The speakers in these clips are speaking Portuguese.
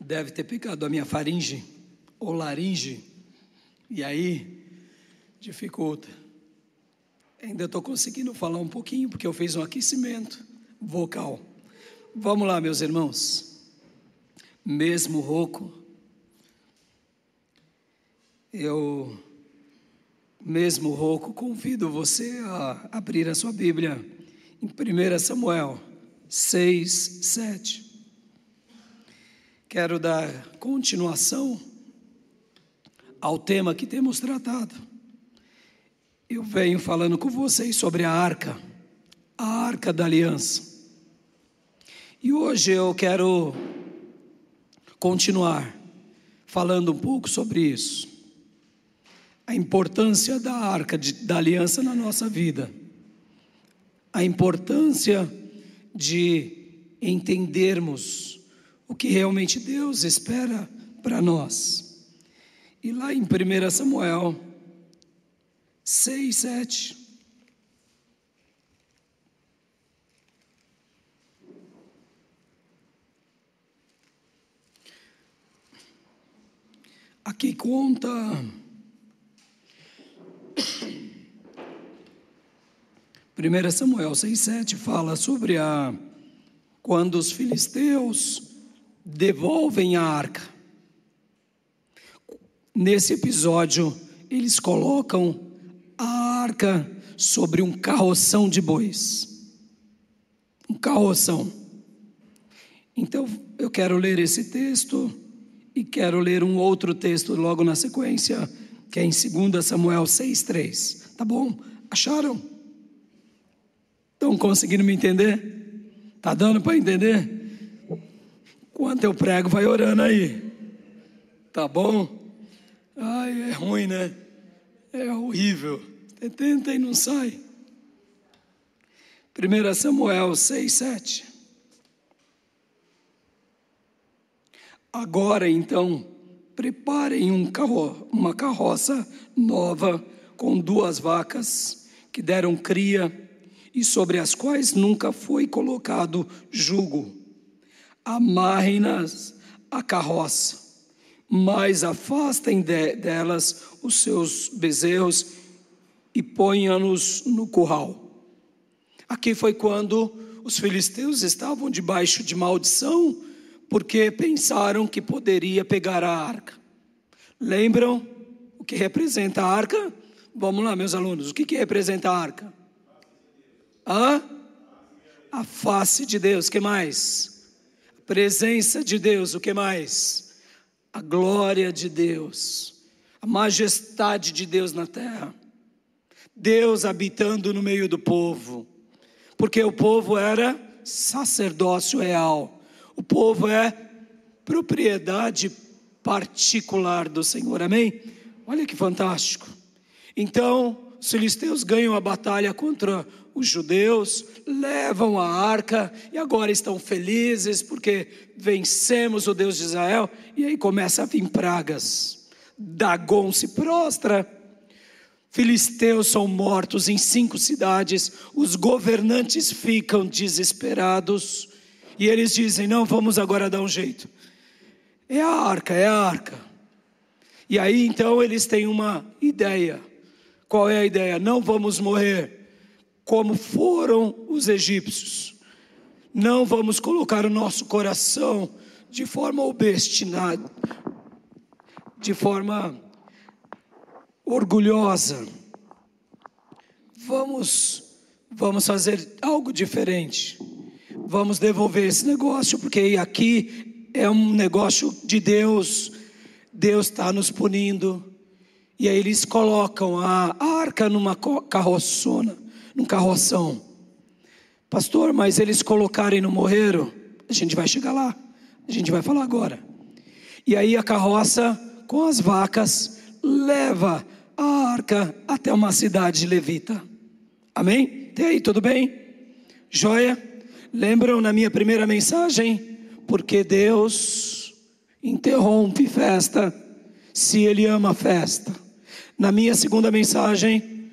deve ter pegado a minha faringe ou laringe, e aí dificulta. Ainda estou conseguindo falar um pouquinho, porque eu fiz um aquecimento vocal. Vamos lá, meus irmãos. Mesmo rouco, eu, mesmo rouco, convido você a abrir a sua Bíblia em 1 Samuel 6, 7. Quero dar continuação ao tema que temos tratado. Eu venho falando com vocês sobre a arca, a arca da aliança. E hoje eu quero continuar falando um pouco sobre isso. A importância da arca de, da aliança na nossa vida. A importância de entendermos o que realmente Deus espera para nós. E lá em 1 Samuel 6, 7. Aqui conta. Primeira Samuel 6,7 fala sobre a quando os filisteus devolvem a arca. Nesse episódio, eles colocam a arca sobre um carroção de bois. Um carroção. Então, eu quero ler esse texto e quero ler um outro texto logo na sequência, que é em 2 Samuel 6,3. Tá bom? Acharam? Estão conseguindo me entender? Tá dando para entender? Enquanto eu prego, vai orando aí. Tá bom? Ai, é ruim, né? É horrível. Tenta e não sai. 1 Samuel 6, 7. Agora então, preparem um carro, uma carroça nova com duas vacas que deram cria e sobre as quais nunca foi colocado jugo amarrem-nas à carroça, mas afastem de, delas os seus bezerros e ponham-nos no curral. Aqui foi quando os filisteus estavam debaixo de maldição, porque pensaram que poderia pegar a arca. Lembram o que representa a arca? Vamos lá, meus alunos, o que, que representa a arca? Hã? A face de Deus, que mais? Presença de Deus, o que mais? A glória de Deus, a majestade de Deus na terra. Deus habitando no meio do povo, porque o povo era sacerdócio real, o povo é propriedade particular do Senhor, amém? Olha que fantástico. Então, os filisteus ganham a batalha contra os judeus levam a arca e agora estão felizes porque vencemos o Deus de Israel. E aí começa a vir pragas. Dagon se prostra. Filisteus são mortos em cinco cidades. Os governantes ficam desesperados. E eles dizem: Não, vamos agora dar um jeito. É a arca, é a arca. E aí então eles têm uma ideia. Qual é a ideia? Não vamos morrer como foram os egípcios. Não vamos colocar o nosso coração de forma obstinada, de forma orgulhosa. Vamos vamos fazer algo diferente. Vamos devolver esse negócio, porque aqui é um negócio de Deus. Deus está nos punindo. E aí eles colocam a arca numa carroçona num carroção. Pastor, mas eles colocaram e não morreram? A gente vai chegar lá. A gente vai falar agora. E aí a carroça com as vacas leva a arca até uma cidade levita. Amém? Até aí, tudo bem? Joia? Lembram na minha primeira mensagem? Porque Deus interrompe festa se Ele ama festa. Na minha segunda mensagem,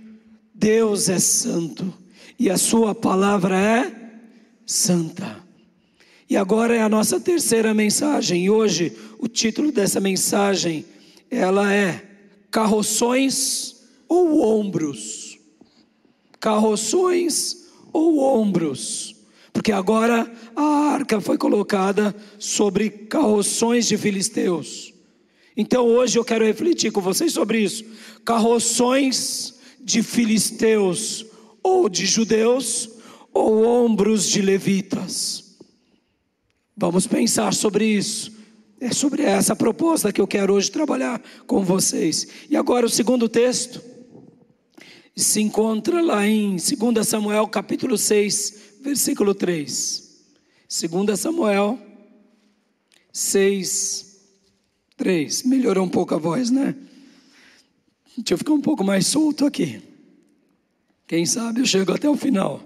Deus é santo e a sua palavra é santa. E agora é a nossa terceira mensagem. E hoje o título dessa mensagem ela é carroções ou ombros. Carroções ou ombros. Porque agora a arca foi colocada sobre carroções de filisteus. Então hoje eu quero refletir com vocês sobre isso. Carroções de filisteus ou de judeus ou ombros de levitas. Vamos pensar sobre isso. É sobre essa proposta que eu quero hoje trabalhar com vocês. E agora o segundo texto se encontra lá em 2 Samuel capítulo 6, versículo 3. 2 Samuel 6, 3. Melhorou um pouco a voz, né? Deixa eu ficar um pouco mais solto aqui. Quem sabe eu chego até o final.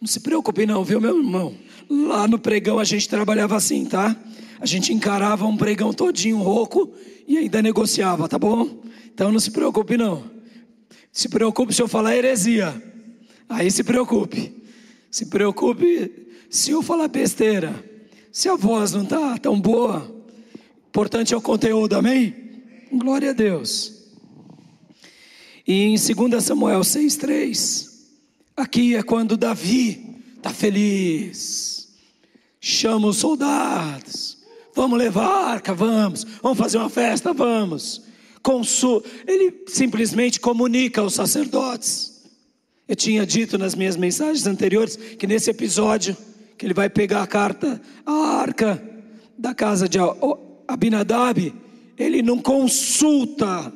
Não se preocupe não, viu meu irmão? Lá no pregão a gente trabalhava assim, tá? A gente encarava um pregão todinho rouco e ainda negociava, tá bom? Então não se preocupe não. Se preocupe se eu falar heresia. Aí se preocupe. Se preocupe se eu falar besteira. Se a voz não tá tão boa. Importante é o conteúdo, amém? Glória a Deus. E em 2 Samuel 6,3 Aqui é quando Davi está feliz, chama os soldados, vamos levar a arca, vamos, vamos fazer uma festa, vamos. Consul, ele simplesmente comunica aos sacerdotes. Eu tinha dito nas minhas mensagens anteriores que nesse episódio que ele vai pegar a carta, a arca da casa de Abinadab, ele não consulta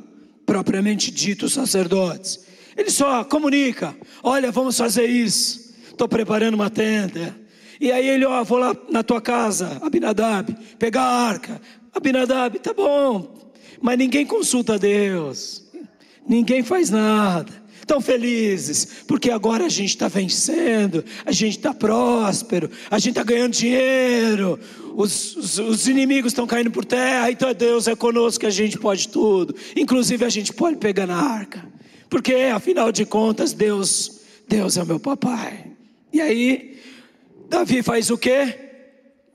propriamente dito os sacerdotes. Ele só comunica: olha, vamos fazer isso. Estou preparando uma tenda. E aí ele, ó, vou lá na tua casa, Abinadab, pegar a arca. Abinadab, tá bom. Mas ninguém consulta a Deus. Ninguém faz nada. Tão felizes, porque agora a gente está vencendo, a gente está próspero, a gente está ganhando dinheiro, os, os, os inimigos estão caindo por terra, então Deus é conosco, a gente pode tudo, inclusive a gente pode pegar na arca. Porque afinal de contas, Deus, Deus é meu papai. E aí, Davi faz o quê?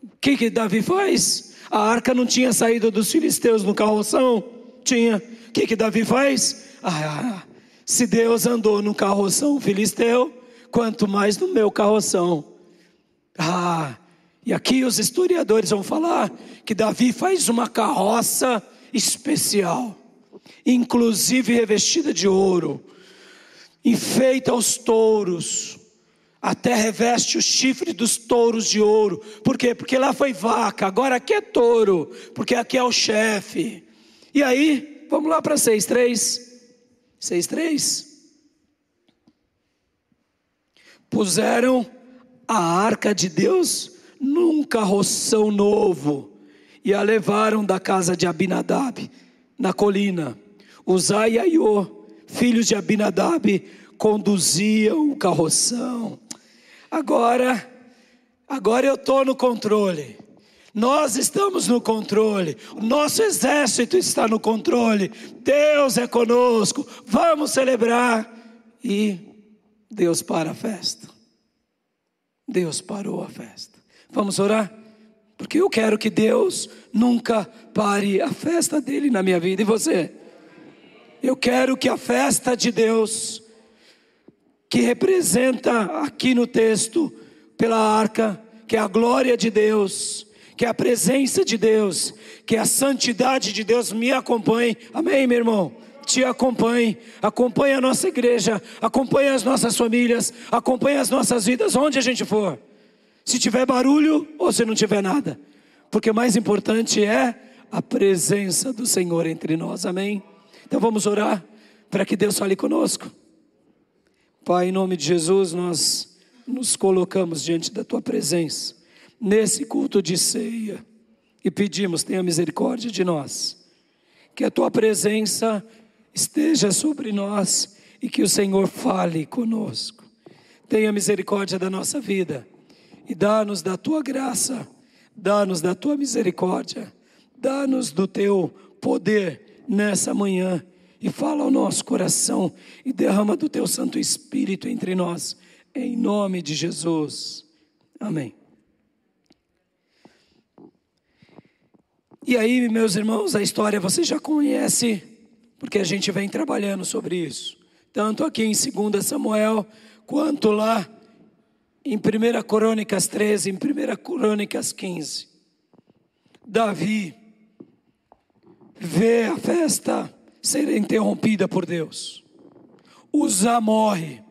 O que, que Davi faz? A arca não tinha saído dos filisteus no carroção? Tinha. O que, que Davi faz? Ah, se Deus andou no carroção filisteu, quanto mais no meu carroção. Ah, e aqui os historiadores vão falar que Davi faz uma carroça especial inclusive revestida de ouro, enfeita os touros, até reveste o chifre dos touros de ouro. Por quê? Porque lá foi vaca, agora aqui é touro, porque aqui é o chefe. E aí, vamos lá para 6,3. 6,3. Puseram a arca de Deus num carroção novo e a levaram da casa de Abinadab, na colina. Uzai e Aiô, filhos de Abinadab, conduziam o carroção. Agora, agora eu estou no controle. Nós estamos no controle, nosso exército está no controle, Deus é conosco, vamos celebrar. E Deus para a festa. Deus parou a festa. Vamos orar? Porque eu quero que Deus nunca pare a festa dele na minha vida. E você? Eu quero que a festa de Deus, que representa aqui no texto, pela arca, que é a glória de Deus, que é a presença de Deus, que é a santidade de Deus, me acompanhe. Amém, meu irmão? Te acompanhe, acompanhe a nossa igreja, acompanhe as nossas famílias, acompanhe as nossas vidas, onde a gente for. Se tiver barulho ou se não tiver nada, porque o mais importante é a presença do Senhor entre nós, amém? Então vamos orar para que Deus fale conosco. Pai, em nome de Jesus, nós nos colocamos diante da tua presença, nesse culto de ceia, e pedimos, tenha misericórdia de nós, que a tua presença esteja sobre nós e que o Senhor fale conosco. Tenha misericórdia da nossa vida e dá-nos da tua graça, dá-nos da tua misericórdia, dá-nos do teu poder nessa manhã e fala ao nosso coração e derrama do teu Santo Espírito entre nós, em nome de Jesus. Amém. E aí, meus irmãos, a história você já conhece, porque a gente vem trabalhando sobre isso. Tanto aqui em 2 Samuel, quanto lá em 1 Crônicas 13, em 1 Crônicas 15. Davi vê a festa ser interrompida por Deus. Uzá morre,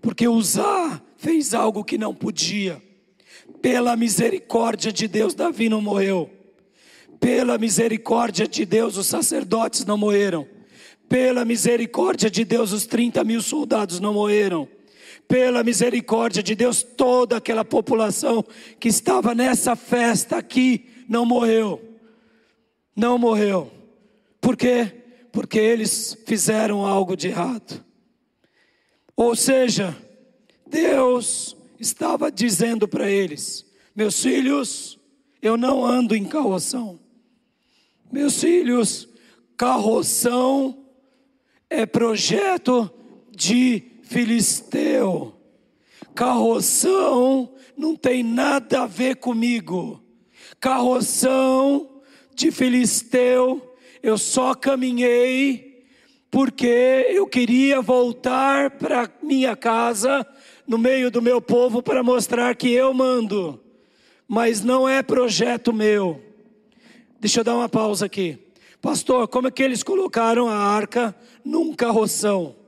porque Uzá fez algo que não podia. Pela misericórdia de Deus, Davi não morreu. Pela misericórdia de Deus, os sacerdotes não morreram. Pela misericórdia de Deus, os 30 mil soldados não morreram. Pela misericórdia de Deus, toda aquela população que estava nessa festa aqui não morreu. Não morreu. Por quê? Porque eles fizeram algo de errado. Ou seja, Deus estava dizendo para eles: Meus filhos, eu não ando em carroção. Meus filhos, carroção é projeto de filisteu. Carroção não tem nada a ver comigo. Carroção de filisteu, eu só caminhei porque eu queria voltar para minha casa, no meio do meu povo, para mostrar que eu mando, mas não é projeto meu. Deixa eu dar uma pausa aqui. Pastor, como é que eles colocaram a arca num carroção?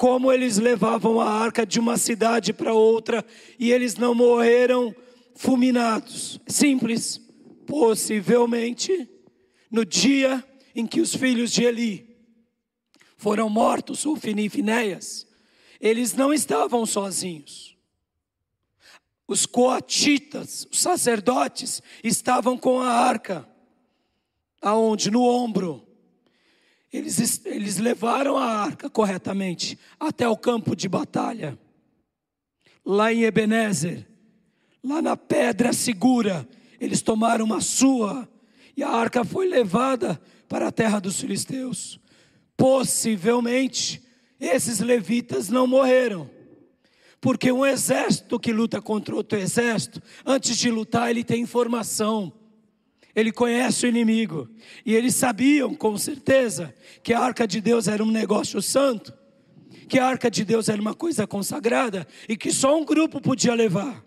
Como eles levavam a arca de uma cidade para outra e eles não morreram fulminados? Simples. Possivelmente, no dia em que os filhos de Eli foram mortos, Ufini e Finéias, eles não estavam sozinhos. Os coatitas, os sacerdotes, estavam com a arca aonde? No ombro. Eles, eles levaram a arca corretamente até o campo de batalha. Lá em Ebenezer, lá na pedra segura, eles tomaram uma sua e a arca foi levada para a terra dos filisteus. Possivelmente, esses levitas não morreram. Porque um exército que luta contra outro exército, antes de lutar, ele tem informação ele conhece o inimigo. E eles sabiam com certeza que a arca de Deus era um negócio santo, que a arca de Deus era uma coisa consagrada e que só um grupo podia levar.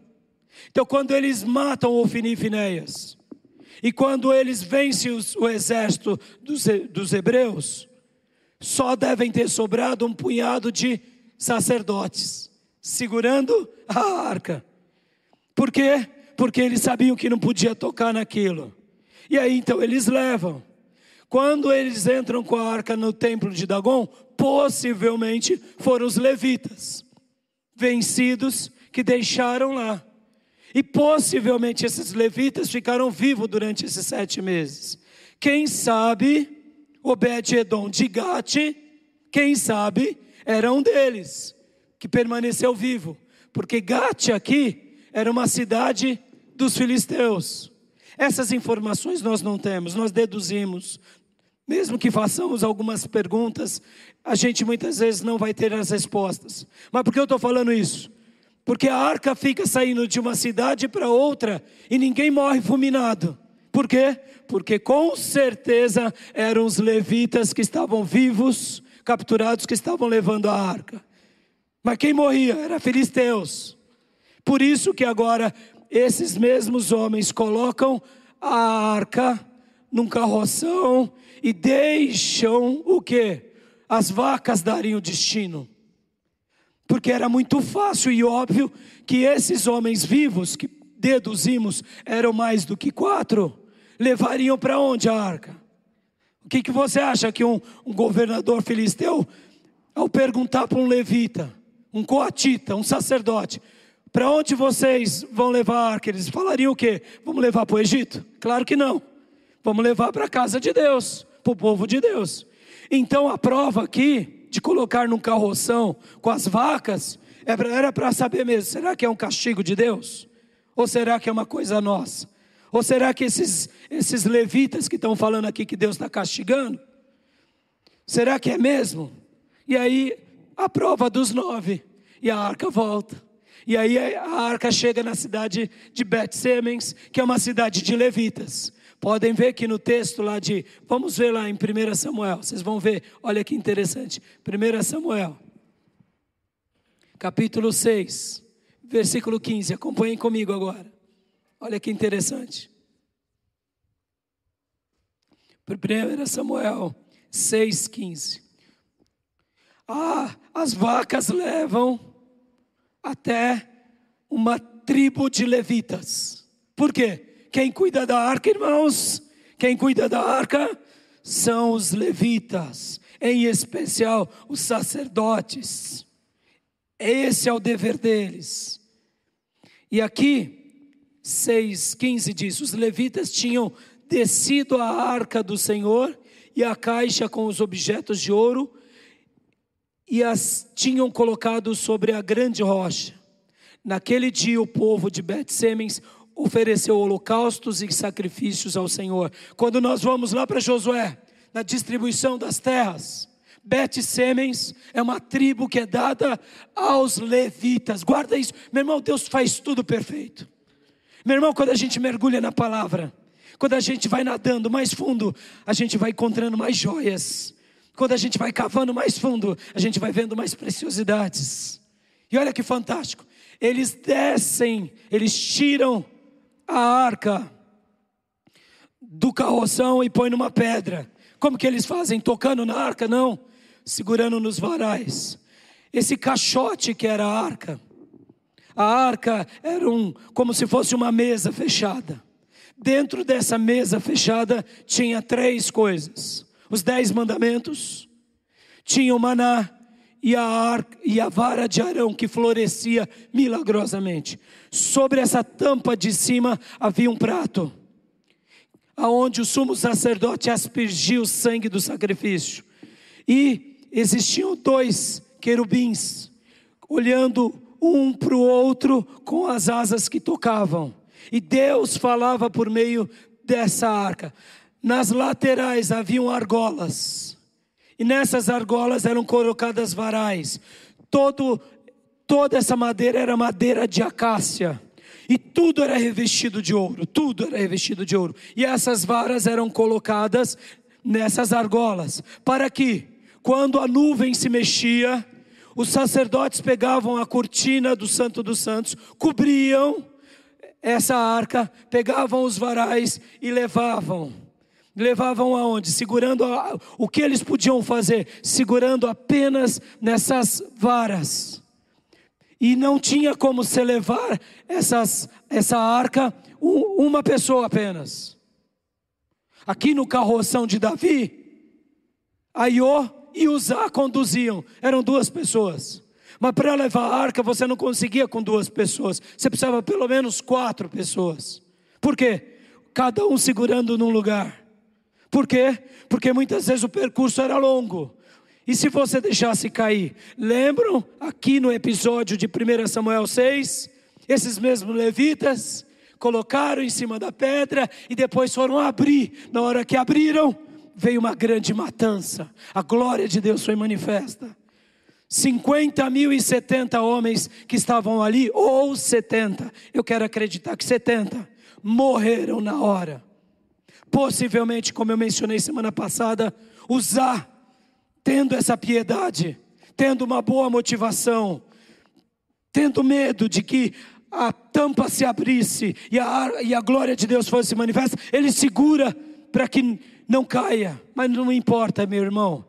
Então, quando eles matam Ofini e Finéias, e quando eles vencem os, o exército dos, dos hebreus, só devem ter sobrado um punhado de sacerdotes segurando a arca. Por quê? Porque eles sabiam que não podia tocar naquilo. E aí então eles levam. Quando eles entram com a arca no templo de Dagon, possivelmente foram os levitas, vencidos, que deixaram lá. E possivelmente esses levitas ficaram vivos durante esses sete meses. Quem sabe, Obed-Edom de Gate, quem sabe, era um deles, que permaneceu vivo. Porque Gate aqui era uma cidade dos filisteus. Essas informações nós não temos, nós deduzimos. Mesmo que façamos algumas perguntas, a gente muitas vezes não vai ter as respostas. Mas por que eu estou falando isso? Porque a arca fica saindo de uma cidade para outra e ninguém morre fulminado. Por quê? Porque com certeza eram os levitas que estavam vivos, capturados, que estavam levando a arca. Mas quem morria? Era filisteus. Por isso que agora esses mesmos homens colocam a arca num carroção e deixam o que? As vacas darem o destino. Porque era muito fácil e óbvio que esses homens vivos, que deduzimos eram mais do que quatro, levariam para onde a arca? O que, que você acha que um, um governador filisteu, ao perguntar para um levita, um coatita, um sacerdote, para onde vocês vão levar arca? Eles falariam o quê? Vamos levar para o Egito? Claro que não. Vamos levar para a casa de Deus, para o povo de Deus. Então a prova aqui de colocar num carroção com as vacas era para saber mesmo: será que é um castigo de Deus? Ou será que é uma coisa nossa? Ou será que esses, esses levitas que estão falando aqui que Deus está castigando? Será que é mesmo? E aí, a prova dos nove, e a arca volta. E aí a arca chega na cidade de Bet-Semens, que é uma cidade de levitas. Podem ver que no texto lá de, vamos ver lá em 1 Samuel, vocês vão ver, olha que interessante. 1 Samuel, capítulo 6, versículo 15, acompanhem comigo agora. Olha que interessante. 1 Samuel 6,15. Ah, as vacas levam até uma tribo de levitas. Por quê? Quem cuida da arca, irmãos? Quem cuida da arca são os levitas, em especial os sacerdotes. Esse é o dever deles. E aqui, 6,15 diz: os levitas tinham descido a arca do Senhor e a caixa com os objetos de ouro e as tinham colocado sobre a grande rocha. Naquele dia o povo de Bet-Semens ofereceu holocaustos e sacrifícios ao Senhor. Quando nós vamos lá para Josué, na distribuição das terras, Bet-Semens é uma tribo que é dada aos levitas. Guarda isso. Meu irmão, Deus faz tudo perfeito. Meu irmão, quando a gente mergulha na palavra, quando a gente vai nadando mais fundo, a gente vai encontrando mais joias. Quando a gente vai cavando mais fundo, a gente vai vendo mais preciosidades. E olha que fantástico. Eles descem, eles tiram a arca do carroção e põem numa pedra. Como que eles fazem? Tocando na arca? Não, segurando nos varais. Esse caixote que era a arca, a arca era um, como se fosse uma mesa fechada. Dentro dessa mesa fechada tinha três coisas: os dez mandamentos, tinha o maná e a, arca, e a vara de Arão que florescia milagrosamente. Sobre essa tampa de cima havia um prato, aonde o sumo sacerdote aspergia o sangue do sacrifício. E existiam dois querubins, olhando um para o outro com as asas que tocavam. E Deus falava por meio dessa arca. Nas laterais haviam argolas. E nessas argolas eram colocadas varais. Todo, toda essa madeira era madeira de acácia. E tudo era revestido de ouro, tudo era revestido de ouro. E essas varas eram colocadas nessas argolas, para que, quando a nuvem se mexia, os sacerdotes pegavam a cortina do Santo dos Santos, cobriam essa arca, pegavam os varais e levavam. Levavam aonde? Segurando a, o que eles podiam fazer? Segurando apenas nessas varas. E não tinha como se levar essas, essa arca um, uma pessoa apenas. Aqui no carroção de Davi, Aiô e Uzá conduziam, eram duas pessoas. Mas para levar a arca você não conseguia com duas pessoas, você precisava pelo menos quatro pessoas. Por quê? Cada um segurando num lugar. Por quê? Porque muitas vezes o percurso era longo. E se você deixasse cair? Lembram aqui no episódio de 1 Samuel 6? Esses mesmos levitas colocaram em cima da pedra e depois foram abrir. Na hora que abriram, veio uma grande matança. A glória de Deus foi manifesta. 50 mil e 70 homens que estavam ali, ou 70, eu quero acreditar que 70, morreram na hora. Possivelmente, como eu mencionei semana passada, usar, tendo essa piedade, tendo uma boa motivação, tendo medo de que a tampa se abrisse e a, e a glória de Deus fosse manifesta, ele segura para que não caia, mas não importa, meu irmão,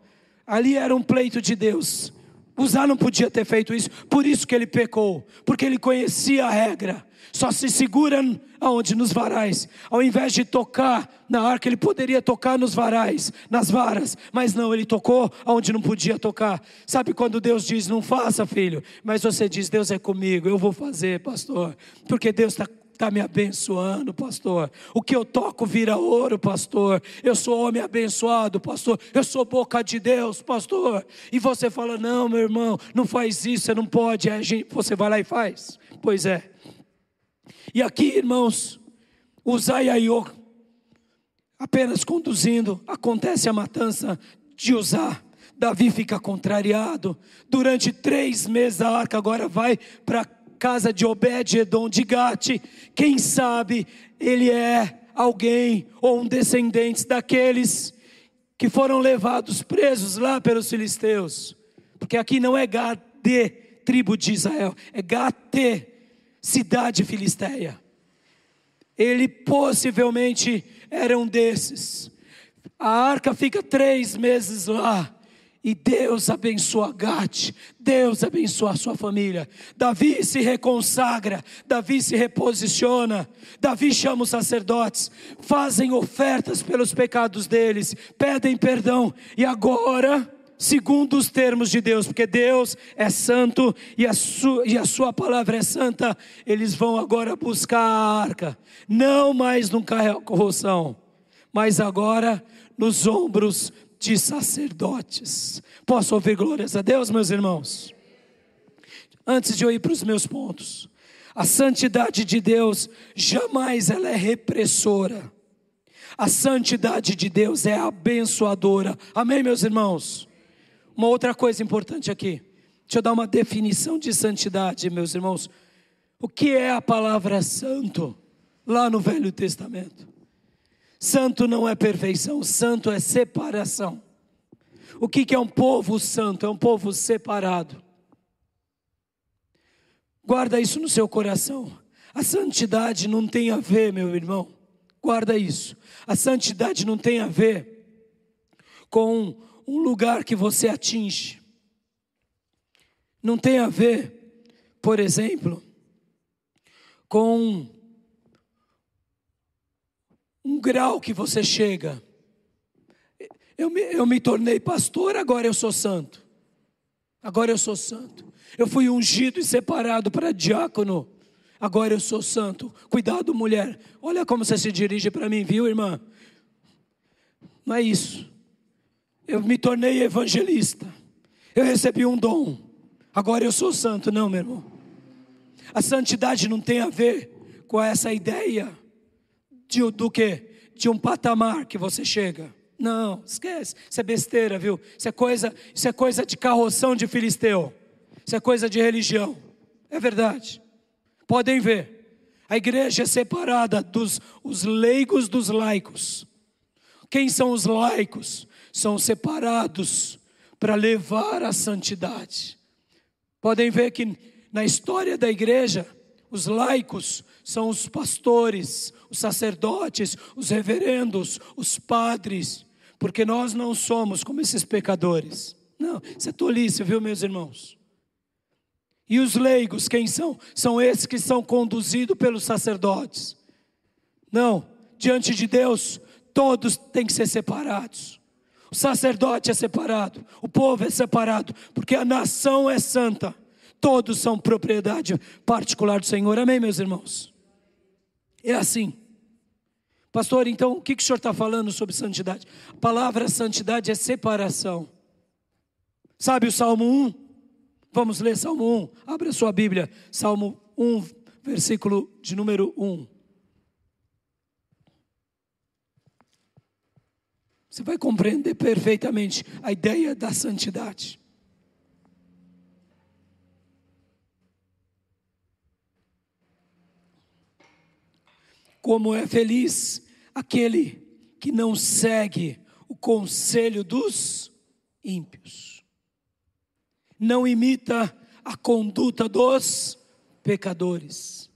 ali era um pleito de Deus. Uzá não podia ter feito isso, por isso que ele pecou, porque ele conhecia a regra. Só se segura aonde? Nos varais. Ao invés de tocar na arca, ele poderia tocar nos varais, nas varas, mas não, ele tocou aonde não podia tocar. Sabe quando Deus diz, não faça, filho, mas você diz, Deus é comigo, eu vou fazer, pastor, porque Deus está está me abençoando, pastor. O que eu toco vira ouro, pastor. Eu sou homem abençoado, pastor. Eu sou boca de Deus, pastor. E você fala: não, meu irmão, não faz isso, você não pode. Aí você vai lá e faz. Pois é. E aqui, irmãos, o Zaiaiô, apenas conduzindo, acontece a matança de Uzá. Davi fica contrariado. Durante três meses a arca agora vai para casa de Obed-Edom de Gate, quem sabe ele é alguém ou um descendente daqueles que foram levados presos lá pelos filisteus. Porque aqui não é Gade, tribo de Israel, é Gate, cidade filisteia. Ele possivelmente era um desses. A arca fica três meses lá. E Deus abençoa Gade, Deus abençoa a sua família. Davi se reconsagra, Davi se reposiciona, Davi chama os sacerdotes, fazem ofertas pelos pecados deles, pedem perdão, e agora, segundo os termos de Deus, porque Deus é santo e a, sua, e a sua palavra é santa, eles vão agora buscar a arca, não mais num corrosão, mas agora nos ombros de sacerdotes. Posso ouvir glórias a Deus, meus irmãos? Antes de eu ir para os meus pontos, a santidade de Deus jamais ela é repressora. A santidade de Deus é abençoadora. Amém, meus irmãos? Uma outra coisa importante aqui. Deixa eu dar uma definição de santidade, meus irmãos. O que é a palavra santo lá no Velho Testamento? Santo não é perfeição, santo é separação. O que é um povo santo? É um povo separado. Guarda isso no seu coração. A santidade não tem a ver, meu irmão. Guarda isso. A santidade não tem a ver com um lugar que você atinge. Não tem a ver, por exemplo, com um grau que você chega. Eu me, eu me tornei pastor, agora eu sou santo. Agora eu sou santo. Eu fui ungido e separado para diácono. Agora eu sou santo. Cuidado, mulher. Olha como você se dirige para mim, viu, irmã? Não é isso. Eu me tornei evangelista. Eu recebi um dom. Agora eu sou santo. Não, meu irmão. A santidade não tem a ver com essa ideia de, do que? De um patamar que você chega. Não, esquece. Isso é besteira, viu? Isso é coisa, isso é coisa de carroção de filisteu. Isso é coisa de religião. É verdade. Podem ver. A igreja é separada dos os leigos dos laicos. Quem são os laicos? São separados para levar a santidade. Podem ver que na história da igreja, os laicos são os pastores, os sacerdotes, os reverendos, os padres, porque nós não somos como esses pecadores. Não, isso é tolice, viu, meus irmãos? E os leigos, quem são? São esses que são conduzidos pelos sacerdotes. Não, diante de Deus, todos têm que ser separados. O sacerdote é separado, o povo é separado, porque a nação é santa. Todos são propriedade particular do Senhor. Amém, meus irmãos? É assim. Pastor, então o que, que o senhor está falando sobre santidade? A palavra santidade é separação. Sabe o Salmo 1? Vamos ler Salmo 1. Abra sua Bíblia, Salmo 1, versículo de número 1. Você vai compreender perfeitamente a ideia da santidade. Como é feliz aquele que não segue o conselho dos ímpios, não imita a conduta dos pecadores,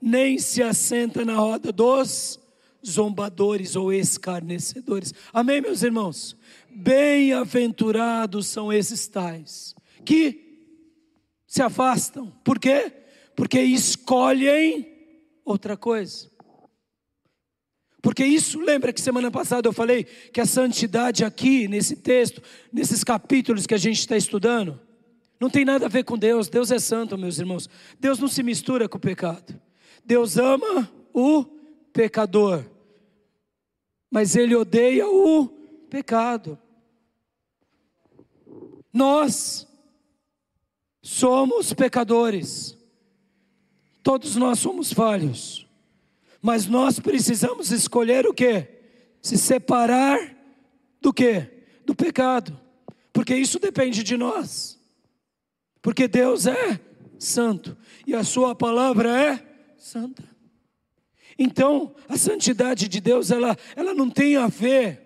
nem se assenta na roda dos zombadores ou escarnecedores. Amém, meus irmãos? Bem-aventurados são esses tais que se afastam. Por quê? Porque escolhem outra coisa. Porque isso, lembra que semana passada eu falei que a santidade aqui, nesse texto, nesses capítulos que a gente está estudando, não tem nada a ver com Deus. Deus é santo, meus irmãos. Deus não se mistura com o pecado. Deus ama o pecador, mas Ele odeia o pecado. Nós somos pecadores, todos nós somos falhos. Mas nós precisamos escolher o que? Se separar do que? Do pecado. Porque isso depende de nós. Porque Deus é santo e a sua palavra é santa. Então, a santidade de Deus, ela, ela não tem a ver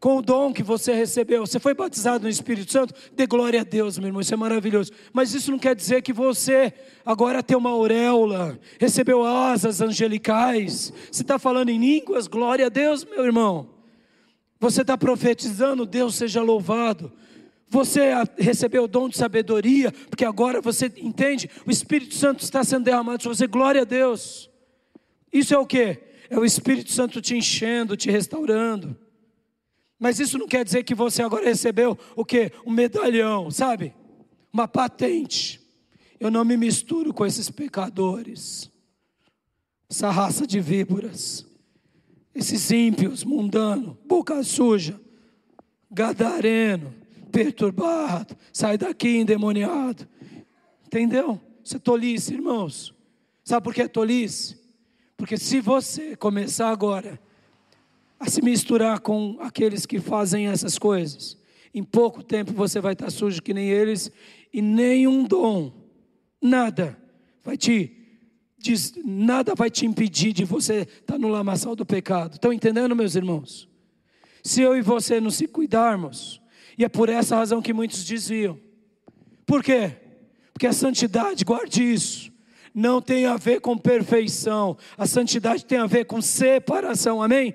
com o dom que você recebeu. Você foi batizado no Espírito Santo? Dê glória a Deus, meu irmão, isso é maravilhoso. Mas isso não quer dizer que você agora tem uma auréola, recebeu asas angelicais. Você está falando em línguas? Glória a Deus, meu irmão. Você está profetizando? Deus seja louvado. Você recebeu o dom de sabedoria, porque agora você entende, o Espírito Santo está sendo derramado sobre você. Glória a Deus. Isso é o que? É o Espírito Santo te enchendo, te restaurando. Mas isso não quer dizer que você agora recebeu o que? Um medalhão, sabe? Uma patente. Eu não me misturo com esses pecadores, essa raça de víboras, esses ímpios, mundano, boca suja, gadareno, perturbado, sai daqui endemoniado. Entendeu? Isso é tolice, irmãos. Sabe por que é tolice? Porque se você começar agora a se misturar com aqueles que fazem essas coisas. Em pouco tempo você vai estar sujo que nem eles, e nenhum dom, nada vai te nada vai te impedir de você estar no lamaçal do pecado. Estão entendendo, meus irmãos? Se eu e você não se cuidarmos, e é por essa razão que muitos desviam. Por quê? Porque a santidade, guarde isso, não tem a ver com perfeição. A santidade tem a ver com separação. Amém?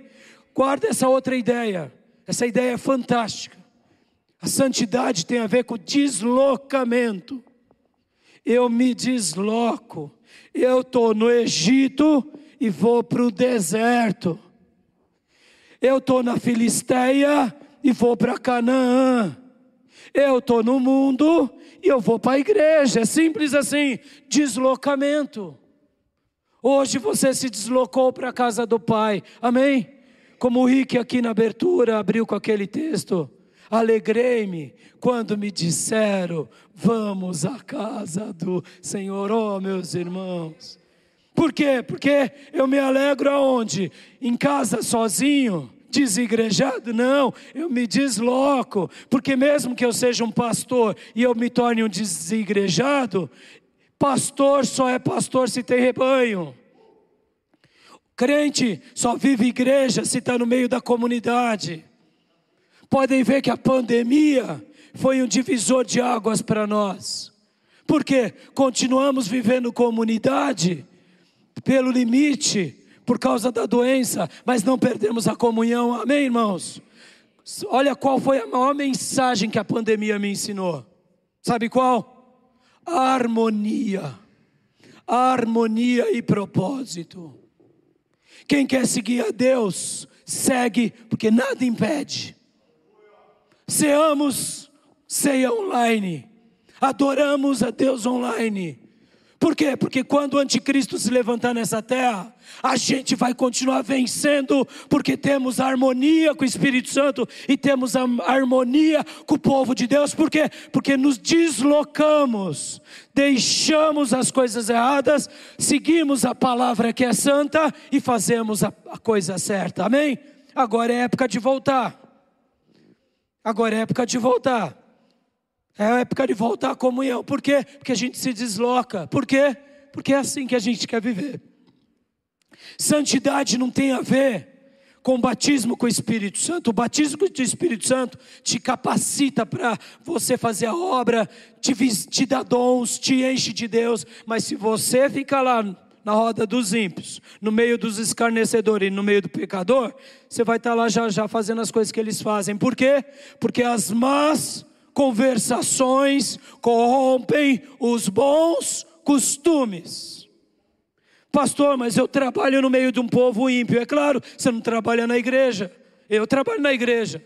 Guarda essa outra ideia. Essa ideia é fantástica. A santidade tem a ver com deslocamento. Eu me desloco. Eu estou no Egito e vou para o deserto. Eu estou na Filisteia e vou para Canaã. Eu estou no mundo e eu vou para a igreja. É simples assim: deslocamento. Hoje você se deslocou para a casa do Pai. Amém? Como o Rick aqui na abertura abriu com aquele texto. Alegrei-me quando me disseram: Vamos à casa do Senhor, oh meus irmãos. Por quê? Porque eu me alegro aonde? Em casa sozinho, desigrejado? Não, eu me desloco, porque mesmo que eu seja um pastor e eu me torne um desigrejado, pastor só é pastor se tem rebanho. Crente só vive igreja se está no meio da comunidade. Podem ver que a pandemia foi um divisor de águas para nós. Porque continuamos vivendo comunidade pelo limite, por causa da doença, mas não perdemos a comunhão. Amém, irmãos? Olha qual foi a maior mensagem que a pandemia me ensinou. Sabe qual? harmonia. harmonia e propósito. Quem quer seguir a Deus, segue, porque nada impede. Seamos ceia online, adoramos a Deus online. Por quê? Porque quando o anticristo se levantar nessa terra, a gente vai continuar vencendo, porque temos harmonia com o Espírito Santo e temos a harmonia com o povo de Deus. Por quê? Porque nos deslocamos, deixamos as coisas erradas, seguimos a palavra que é santa e fazemos a, coisa certa. Amém? Agora é época de voltar. Agora é época de voltar. É a época de voltar à comunhão. Por quê? Porque a gente se desloca. Por quê? Porque é assim que a gente quer viver. Santidade não tem a ver com o batismo com o Espírito Santo. O batismo com o Espírito Santo te capacita para você fazer a obra, te, te dá dons, te enche de Deus. Mas se você fica lá na roda dos ímpios, no meio dos escarnecedores e no meio do pecador, você vai estar lá já já fazendo as coisas que eles fazem. Por quê? Porque as más conversações corrompem os bons costumes. Pastor, mas eu trabalho no meio de um povo ímpio. É claro, você não trabalha na igreja. Eu trabalho na igreja.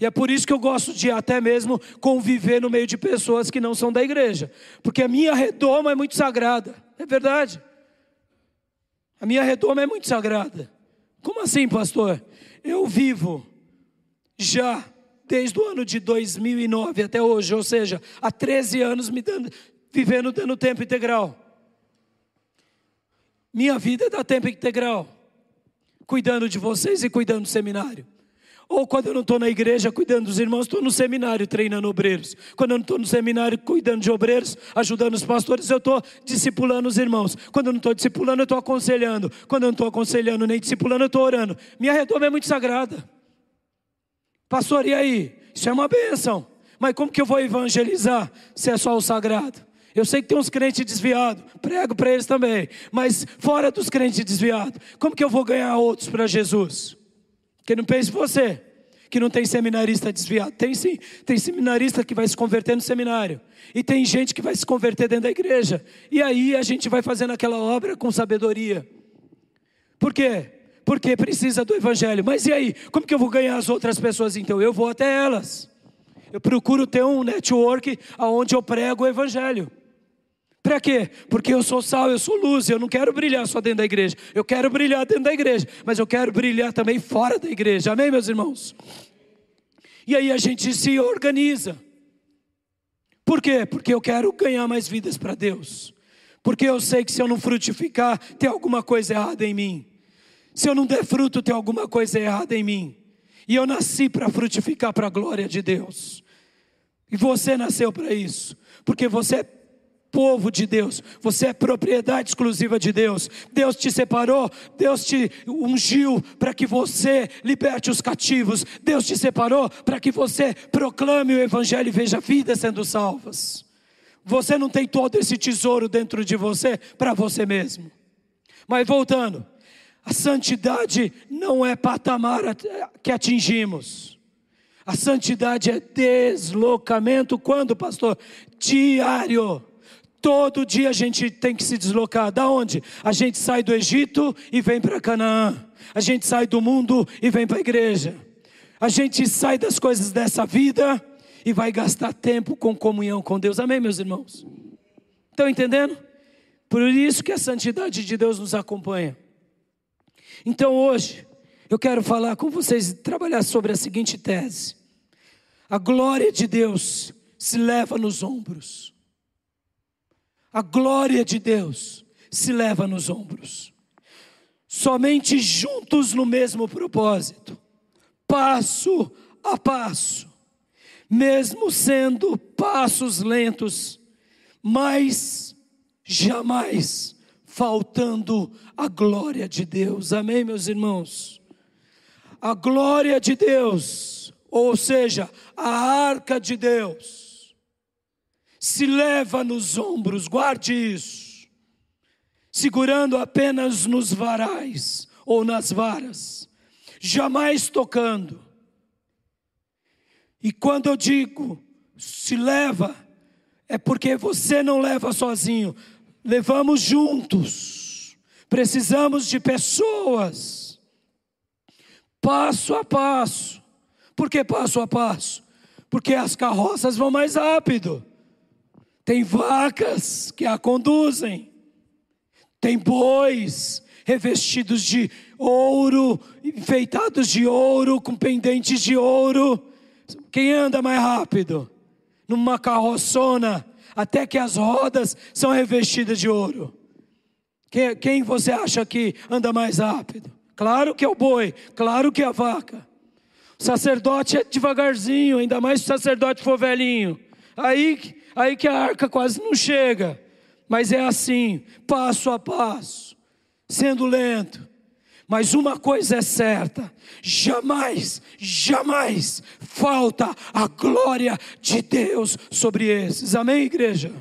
E é por isso que eu gosto de até mesmo conviver no meio de pessoas que não são da igreja. Porque a minha redoma é muito sagrada. É verdade. A minha redoma é muito sagrada. Como assim, pastor? Eu vivo já desde o ano de 2009 até hoje, ou seja, há 13 anos me dando, vivendo dando tempo integral. Minha vida da tempo integral, cuidando de vocês e cuidando do seminário. Ou quando eu não estou na igreja cuidando dos irmãos, estou no seminário treinando obreiros. Quando eu não estou no seminário cuidando de obreiros, ajudando os pastores, eu estou discipulando os irmãos. Quando eu não estou discipulando, eu estou aconselhando. Quando eu não estou aconselhando nem discipulando, eu estou orando. Minha redoma é muito sagrada. Pastor, e aí? Isso é uma bênção. Mas como que eu vou evangelizar se é só o sagrado? Eu sei que tem uns crentes desviados, prego para eles também. Mas fora dos crentes desviados, como que eu vou ganhar outros para Jesus? Que não pense você, que não tem seminarista desviado. Tem sim, tem seminarista que vai se converter no seminário. E tem gente que vai se converter dentro da igreja. E aí a gente vai fazendo aquela obra com sabedoria. Por quê? Porque precisa do evangelho. Mas e aí? Como que eu vou ganhar as outras pessoas então? Eu vou até elas. Eu procuro ter um network aonde eu prego o evangelho. Para quê? Porque eu sou sal, eu sou luz, eu não quero brilhar só dentro da igreja. Eu quero brilhar dentro da igreja, mas eu quero brilhar também fora da igreja. Amém, meus irmãos? E aí a gente se organiza. Por quê? Porque eu quero ganhar mais vidas para Deus. Porque eu sei que se eu não frutificar, tem alguma coisa errada em mim. Se eu não der fruto, tem alguma coisa errada em mim. E eu nasci para frutificar para a glória de Deus. E você nasceu para isso. Porque você é povo de Deus, você é propriedade exclusiva de Deus. Deus te separou, Deus te ungiu para que você liberte os cativos. Deus te separou para que você proclame o evangelho e veja vidas sendo salvas. Você não tem todo esse tesouro dentro de você para você mesmo. Mas voltando, a santidade não é patamar que atingimos. A santidade é deslocamento quando, pastor? Diário. Todo dia a gente tem que se deslocar. Da onde? A gente sai do Egito e vem para Canaã. A gente sai do mundo e vem para a igreja. A gente sai das coisas dessa vida e vai gastar tempo com comunhão com Deus. Amém, meus irmãos? Estão entendendo? Por isso que a santidade de Deus nos acompanha. Então hoje, eu quero falar com vocês e trabalhar sobre a seguinte tese: a glória de Deus se leva nos ombros. A glória de Deus se leva nos ombros. Somente juntos no mesmo propósito, passo a passo, mesmo sendo passos lentos, mas jamais faltando a glória de Deus. Amém, meus irmãos? A glória de Deus, ou seja, a arca de Deus se leva nos ombros, guarde isso, segurando apenas nos varais ou nas varas, jamais tocando. E quando eu digo se leva, é porque você não leva sozinho, levamos juntos. Precisamos de pessoas, passo a passo. Por que passo a passo? Porque as carroças vão mais rápido. Tem vacas que a conduzem, tem bois revestidos de ouro, enfeitados de ouro, com pendentes de ouro. Quem anda mais rápido? Numa carroçona, até que as rodas são revestidas de ouro. Quem, quem você acha que anda mais rápido? Claro que é o boi, claro que é a vaca. O sacerdote é devagarzinho, ainda mais se o sacerdote for velhinho. Aí aí que a arca quase não chega. Mas é assim, passo a passo, sendo lento. Mas uma coisa é certa: jamais, jamais falta a glória de Deus sobre esses. Amém, igreja?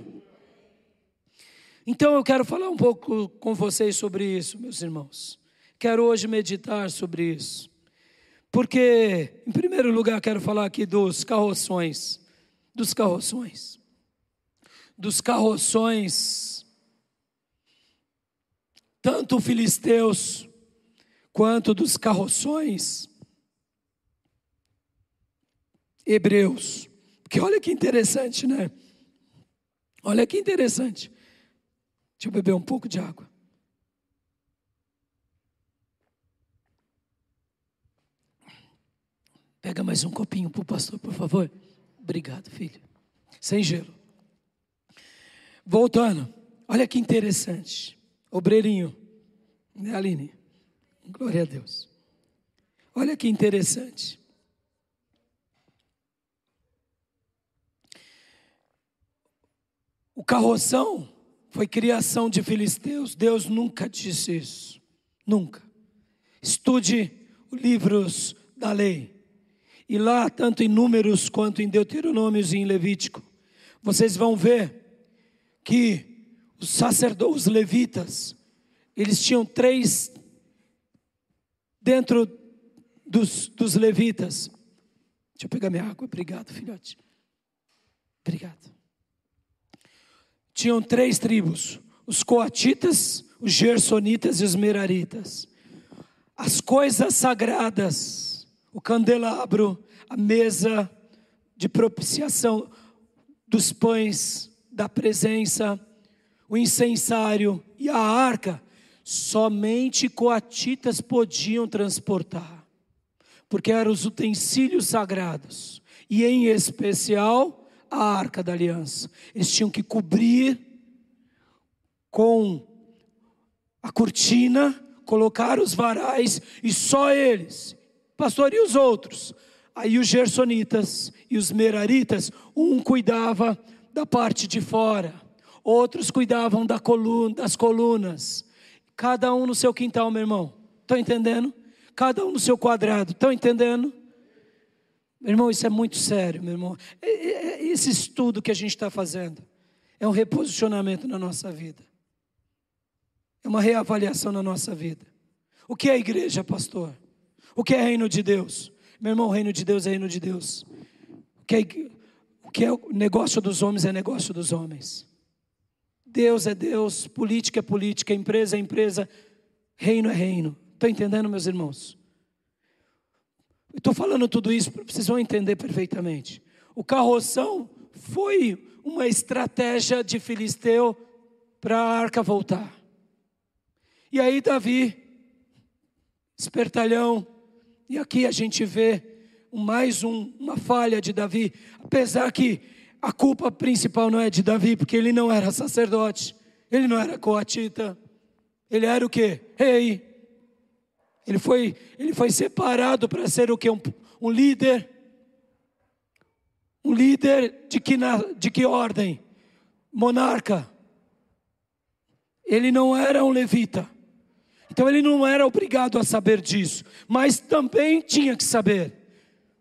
Então eu quero falar um pouco com vocês sobre isso, meus irmãos. Quero hoje meditar sobre isso. Porque, em primeiro lugar, quero falar aqui dos carroções. Dos carroções dos carroções, tanto filisteus quanto dos carroções hebreus. Porque olha que interessante, né? Olha que interessante. Deixa eu beber um pouco de água. Pega mais um copinho para o pastor, por favor. Obrigado, filho. Sem gelo. Voltando. Olha que interessante. Obreirinho. Né, Aline? Glória a Deus. Olha que interessante. O carroção foi criação de filisteus. Deus nunca disse isso. Nunca. Estude os livros da lei. E lá, tanto em Números quanto em Deuteronômios e em Levítico, vocês vão ver que os sacerdotes, os levitas, eles tinham três, dentro dos, dos levitas. Deixa eu pegar minha água, obrigado, filhote. Obrigado. Tinham três tribos: os coatitas, os gersonitas e os meraritas. As coisas sagradas, o candelabro, a mesa de propiciação dos pães da presença, o incensário e a arca, somente coatitas podiam transportar, porque eram os utensílios sagrados, e em especial a arca da aliança. Eles tinham que cobrir com a cortina, colocar os varais, e só eles, pastor e os outros. Aí os gersonitas e os meraritas, um cuidava da parte de fora, outros cuidavam da coluna, das colunas, cada um no seu quintal, meu irmão. Estão entendendo? Cada um no seu quadrado. Estão entendendo? Meu irmão, isso é muito sério, meu irmão. Esse estudo que a gente está fazendo é um reposicionamento na nossa vida, é uma reavaliação na nossa vida. O que é igreja, pastor? O que é reino de Deus? Meu irmão, o reino de Deus é reino de Deus. O que é que é o negócio dos homens é negócio dos homens. Deus é Deus, política é política, empresa é empresa, reino é reino. Estão entendendo, meus irmãos? Estou falando tudo isso, vocês vão entender perfeitamente. O carroção foi uma estratégia de Filisteu para a arca voltar. E aí, Davi, espertalhão, e aqui a gente vê mais um, uma falha de Davi, apesar que a culpa principal não é de Davi, porque ele não era sacerdote, ele não era coatita, ele era o que? Rei. Ele foi, ele foi separado para ser o que? Um, um líder. Um líder de que, na, de que ordem? Monarca. Ele não era um levita. Então ele não era obrigado a saber disso, mas também tinha que saber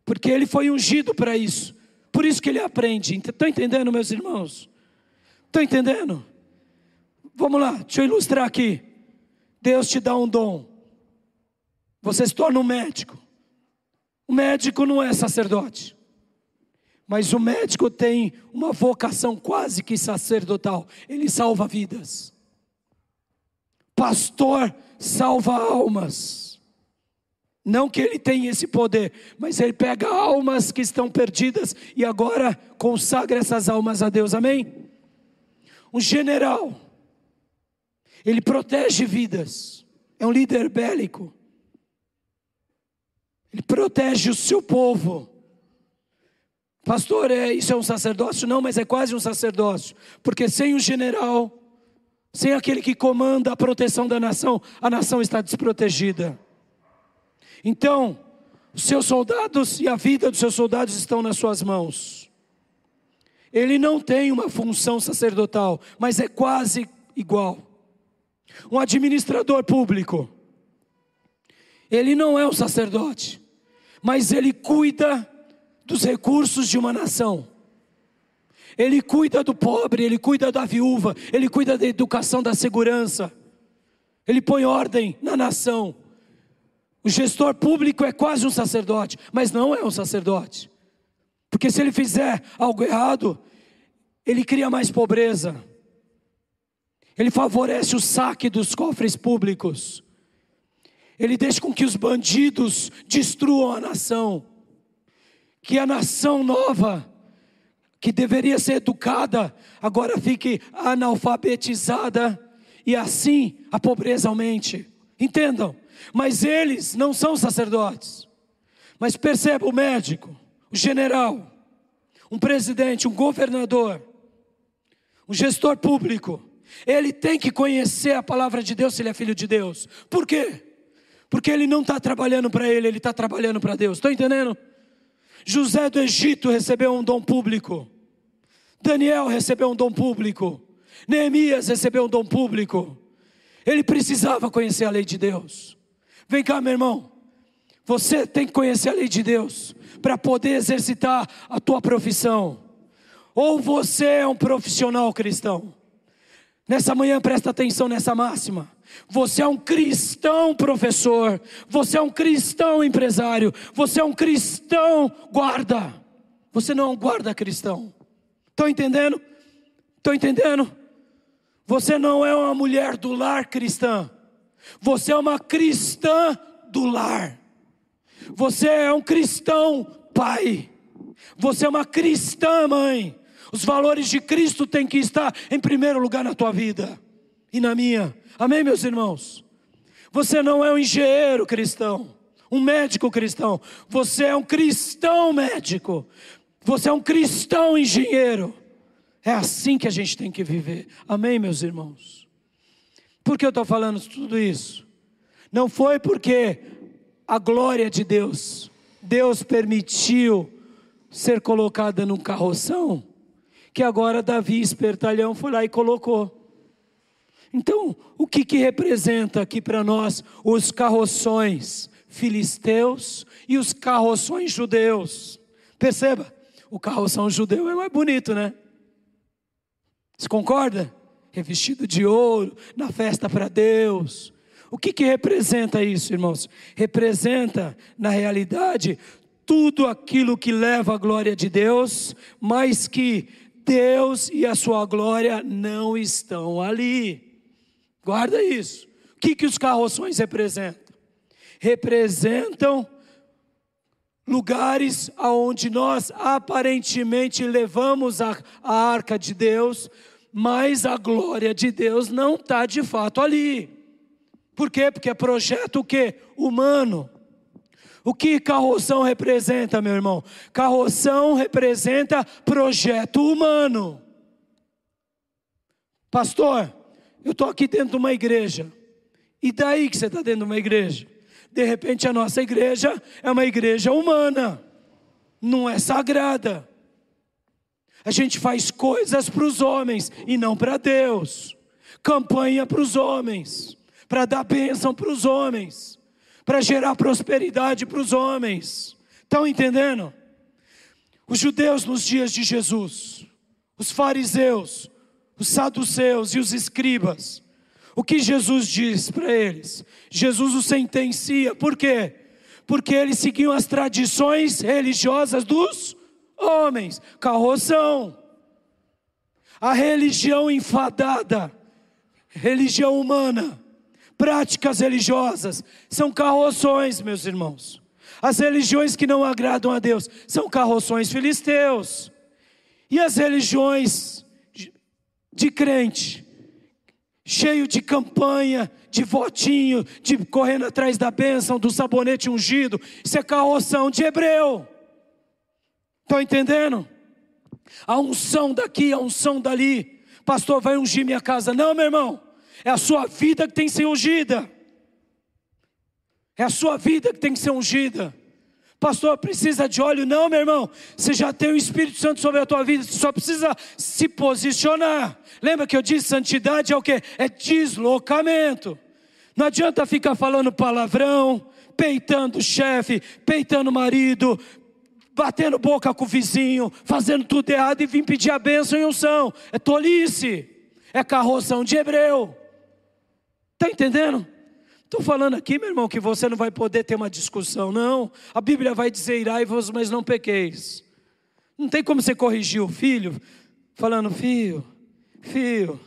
porque ele foi ungido para isso. Por isso que ele aprende. Estão entendendo, meus irmãos? Estão entendendo? Vamos lá, deixa eu ilustrar aqui. Deus te dá um dom. Você se torna um médico. O médico não é sacerdote. Mas o médico tem uma vocação quase que sacerdotal. Ele salva vidas. Pastor salva almas. Não que ele tenha esse poder, mas ele pega almas que estão perdidas e agora consagra essas almas a Deus, amém? Um general, ele protege vidas, é um líder bélico, ele protege o seu povo. Pastor, é, isso é um sacerdócio? Não, mas é quase um sacerdócio, porque sem o general, sem aquele que comanda a proteção da nação, a nação está desprotegida. Então, os seus soldados e a vida dos seus soldados estão nas suas mãos. Ele não tem uma função sacerdotal, mas é quase igual. Um administrador público, ele não é um sacerdote, mas ele cuida dos recursos de uma nação. Ele cuida do pobre, ele cuida da viúva, ele cuida da educação, da segurança. Ele põe ordem na nação. O gestor público é quase um sacerdote, mas não é um sacerdote. Porque se ele fizer algo errado, ele cria mais pobreza. Ele favorece o saque dos cofres públicos. Ele deixa com que os bandidos destruam a nação. Que a nação nova, que deveria ser educada, agora fique analfabetizada e assim a pobreza aumente. Entendam? Mas eles não são sacerdotes. Mas perceba o médico, o general, um presidente, um governador, um gestor público. Ele tem que conhecer a palavra de Deus se ele é filho de Deus. Por quê? Porque ele não está trabalhando para ele, ele está trabalhando para Deus. Estão entendendo? José do Egito recebeu um dom público. Daniel recebeu um dom público. Neemias recebeu um dom público. Ele precisava conhecer a lei de Deus. Vem cá, meu irmão. Você tem que conhecer a lei de Deus para poder exercitar a tua profissão. Ou você é um profissional cristão. Nessa manhã presta atenção nessa máxima. Você é um cristão professor, você é um cristão empresário, você é um cristão guarda. Você não é um guarda cristão. Estão entendendo? Estão entendendo? Você não é uma mulher do lar cristã. Você é uma cristã do lar. Você é um cristão pai. Você é uma cristã mãe. Os valores de Cristo têm que estar em primeiro lugar na tua vida e na minha. Amém, meus irmãos? Você não é um engenheiro cristão, um médico cristão. Você é um cristão médico. Você é um cristão engenheiro. É assim que a gente tem que viver. Amém, meus irmãos? Por que eu estou falando tudo isso? Não foi porque a glória de Deus, Deus permitiu ser colocada num carroção, que agora Davi, espertalhão, foi lá e colocou. Então, o que, que representa aqui para nós os carroções filisteus e os carroções judeus? Perceba, o carroção judeu é mais bonito, né? Você concorda? Revestido de ouro, na festa para Deus. O que, que representa isso, irmãos? Representa, na realidade, tudo aquilo que leva à glória de Deus, mas que Deus e a sua glória não estão ali. Guarda isso. O que, que os carroções representam? Representam lugares aonde nós aparentemente levamos a, a arca de Deus, mas a glória de Deus não está de fato ali. Por quê? Porque é projeto o quê? Humano. O que carroção representa, meu irmão? Carroção representa projeto humano. Pastor, eu estou aqui dentro de uma igreja. E daí que você está dentro de uma igreja? De repente a nossa igreja é uma igreja humana, não é sagrada. A gente faz coisas para os homens e não para Deus. Campanha para os homens, para dar bênção para os homens, para gerar prosperidade para os homens. Estão entendendo? Os judeus nos dias de Jesus, os fariseus, os saduceus e os escribas. O que Jesus diz para eles? Jesus os sentencia, por quê? Porque eles seguiam as tradições religiosas dos homens, carroção. A religião enfadada, religião humana, práticas religiosas, são carroções, meus irmãos. As religiões que não agradam a Deus são carroções filisteus. E as religiões de crente, cheio de campanha, de votinho, de correndo atrás da bênção, do sabonete ungido, isso é carroção de hebreu. Estão entendendo? A unção daqui, a unção dali. Pastor, vai ungir minha casa. Não, meu irmão. É a sua vida que tem que ser ungida. É a sua vida que tem que ser ungida. Pastor, precisa de óleo? Não, meu irmão. Você já tem o Espírito Santo sobre a tua vida, você só precisa se posicionar. Lembra que eu disse santidade é o que? É deslocamento. Não adianta ficar falando palavrão, peitando o chefe, peitando o marido, batendo boca com o vizinho, fazendo tudo errado e vir pedir a bênção e unção. É tolice. É carroção de hebreu. Está entendendo? Estou falando aqui, meu irmão, que você não vai poder ter uma discussão, não. A Bíblia vai dizer irai-vos, mas não pequeis. Não tem como você corrigir o filho, falando, filho, filho,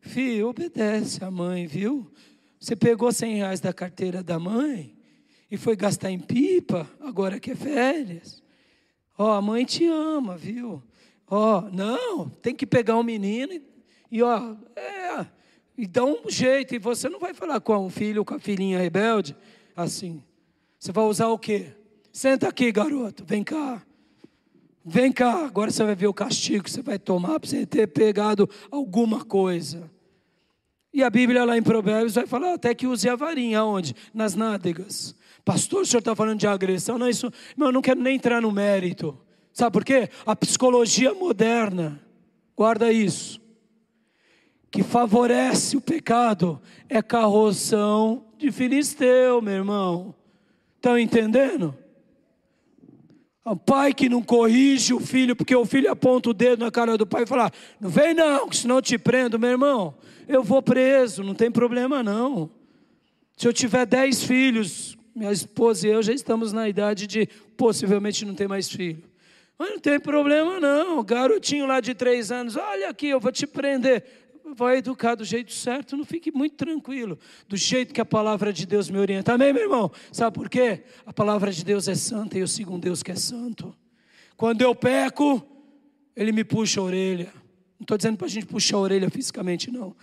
filho, obedece a mãe, viu? Você pegou cem reais da carteira da mãe e foi gastar em pipa, agora que é férias. Ó, oh, a mãe te ama, viu? Ó, oh, não, tem que pegar um menino e, e ó, é, e dá um jeito, e você não vai falar com o filho, com a filhinha rebelde, assim. Você vai usar o quê? Senta aqui, garoto, vem cá. Vem cá, agora você vai ver o castigo que você vai tomar para você ter pegado alguma coisa. E a Bíblia lá em Provérbios vai falar até que use a varinha, onde? Nas nádegas. Pastor, o senhor está falando de agressão? Não, isso, eu não quero nem entrar no mérito. Sabe por quê? A psicologia moderna guarda isso, que favorece o pecado é carroção de filisteu, meu irmão. Estão entendendo? O pai que não corrige o filho, porque o filho aponta o dedo na cara do pai e fala: Não vem não, senão eu te prendo, meu irmão. Eu vou preso, não tem problema não. Se eu tiver dez filhos, minha esposa e eu já estamos na idade de possivelmente não ter mais filho. Mas não tem problema não, garotinho lá de três anos, olha aqui, eu vou te prender vai educar do jeito certo, não fique muito tranquilo, do jeito que a palavra de Deus me orienta. Amém, meu irmão? Sabe por quê? A palavra de Deus é santa e eu sigo um Deus que é santo. Quando eu peco, Ele me puxa a orelha. Não estou dizendo para a gente puxar a orelha fisicamente, não.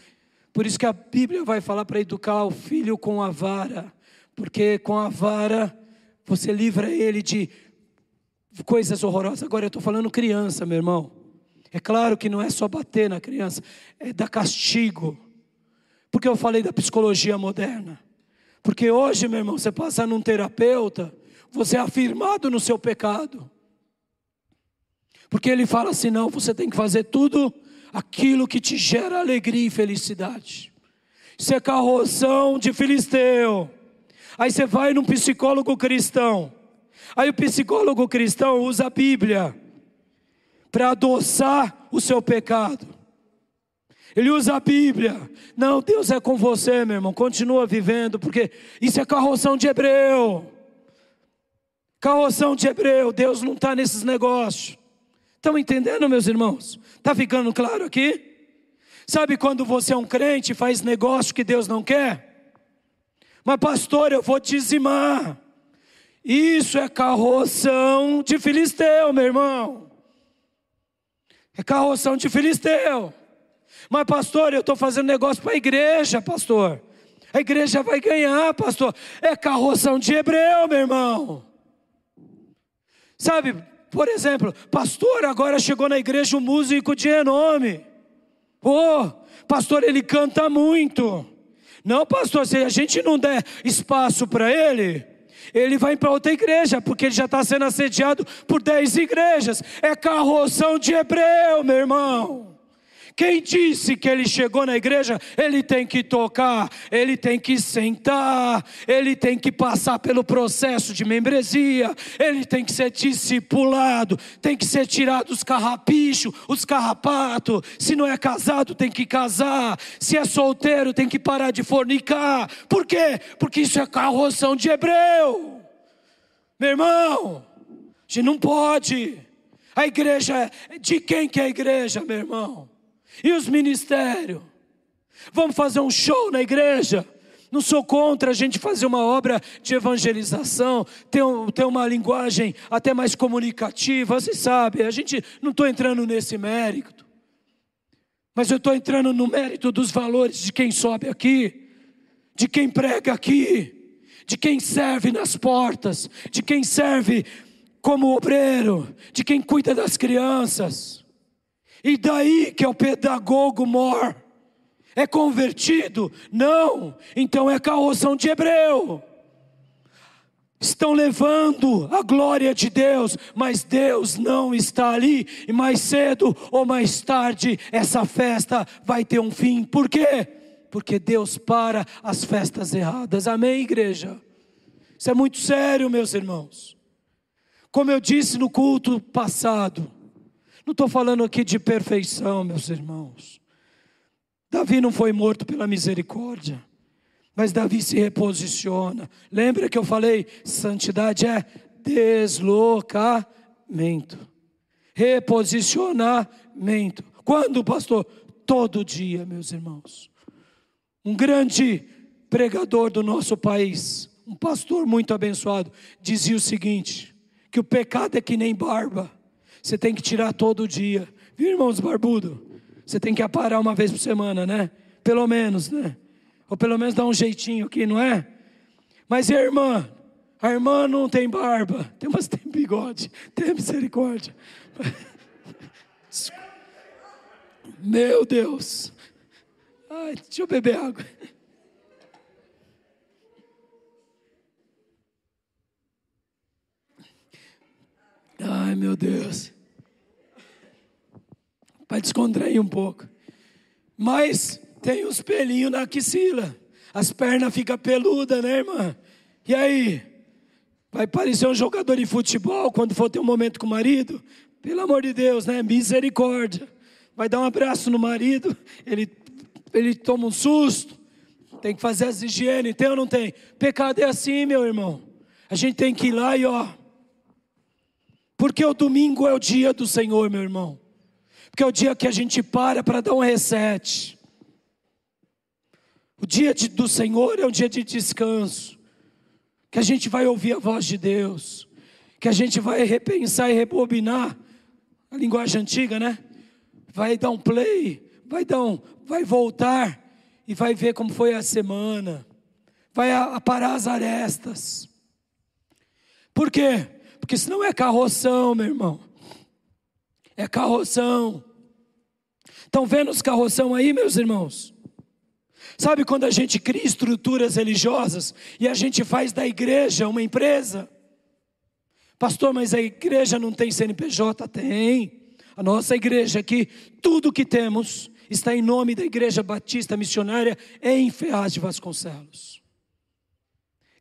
Por isso que a Bíblia vai falar para educar o filho com a vara, porque com a vara você livra ele de coisas horrorosas. Agora eu estou falando criança, meu irmão. É claro que não é só bater na criança, é dar castigo. Porque eu falei da psicologia moderna. Porque hoje, meu irmão, você passa num terapeuta, você é afirmado no seu pecado. Porque ele fala assim: não, você tem que fazer tudo aquilo que te gera alegria e felicidade. Isso é carroção de filisteu. Aí você vai num psicólogo cristão. Aí o psicólogo cristão usa a Bíblia para adoçar o seu pecado. Ele usa a Bíblia. Não, Deus é com você, meu irmão. Continua vivendo, porque isso é carroção de hebreu. Carroção de hebreu. Deus não está nesses negócios. Estão entendendo, meus irmãos? Está ficando claro aqui? Sabe quando você é um crente e faz negócio que Deus não quer? Mas, pastor, eu vou dizimar. Isso é carroção de filisteu, meu irmão. É carroção de filisteu. Mas, pastor, eu estou fazendo negócio para a igreja, pastor. A igreja vai ganhar, pastor. É carroção de hebreu, meu irmão. Sabe, por exemplo, pastor, agora chegou na igreja um músico de renome. Oh, pastor, ele canta muito. Não, pastor, se a gente não der espaço para ele, ele vai para outra igreja, porque ele já está sendo assediado por dez igrejas. É carroção de hebreu, meu irmão. Quem disse que ele chegou na igreja, ele tem que tocar, ele tem que sentar, ele tem que passar pelo processo de membresia, ele tem que ser discipulado, tem que ser tirado os carrapichos, os carrapatos. Se não é casado, tem que casar. Se é solteiro, tem que parar de fornicar. Por quê? Porque isso é carroção de hebreu. Meu irmão, a gente não pode. A igreja, é de quem que é a igreja, meu irmão? E os ministérios? Vamos fazer um show na igreja? Não sou contra a gente fazer uma obra de evangelização, ter, um, ter uma linguagem até mais comunicativa, você sabe, a gente não estou entrando nesse mérito, mas eu estou entrando no mérito dos valores de quem sobe aqui, de quem prega aqui, de quem serve nas portas, de quem serve como obreiro, de quem cuida das crianças. E daí que é o pedagogo mor. É convertido? Não. Então é carroção de hebreu. Estão levando a glória de Deus, mas Deus não está ali, e mais cedo ou mais tarde essa festa vai ter um fim. Por quê? Porque Deus para as festas erradas. Amém, igreja? Isso é muito sério, meus irmãos. Como eu disse no culto passado, não estou falando aqui de perfeição, meus irmãos. Davi não foi morto pela misericórdia, mas Davi se reposiciona. Lembra que eu falei: santidade é deslocamento, reposicionamento. Quando, pastor? Todo dia, meus irmãos. Um grande pregador do nosso país, um pastor muito abençoado, dizia o seguinte: que o pecado é que nem barba você tem que tirar todo dia. Viu, irmãos barbudo? Você tem que aparar uma vez por semana, né? Pelo menos, né? Ou pelo menos dar um jeitinho aqui, não é? Mas e a irmã? A irmã não tem barba, tem, mas tem bigode, tem misericórdia. Meu Deus. Ai, deixa eu beber água. Ai, meu Deus. Vai descontrair um pouco. Mas tem os pelinhos na axila. As pernas ficam peludas, né, irmã? E aí? Vai parecer um jogador de futebol quando for ter um momento com o marido? Pelo amor de Deus, né? Misericórdia. Vai dar um abraço no marido, ele, ele toma um susto. Tem que fazer as higienes, tem ou não tem? Pecado é assim, meu irmão. A gente tem que ir lá e ó. Porque o domingo é o dia do Senhor, meu irmão. Porque é o dia que a gente para para dar um reset. O dia de, do Senhor é um dia de descanso. Que a gente vai ouvir a voz de Deus. Que a gente vai repensar e rebobinar. A linguagem antiga, né? Vai dar um play, vai dar um, vai voltar e vai ver como foi a semana. Vai aparar as arestas. Por quê? Porque senão é carroção, meu irmão. É carroção. Estão vendo os carroção aí, meus irmãos? Sabe quando a gente cria estruturas religiosas e a gente faz da igreja uma empresa? Pastor, mas a igreja não tem CNPJ? Tem. A nossa igreja aqui, tudo que temos está em nome da Igreja Batista Missionária em Ferraz de Vasconcelos.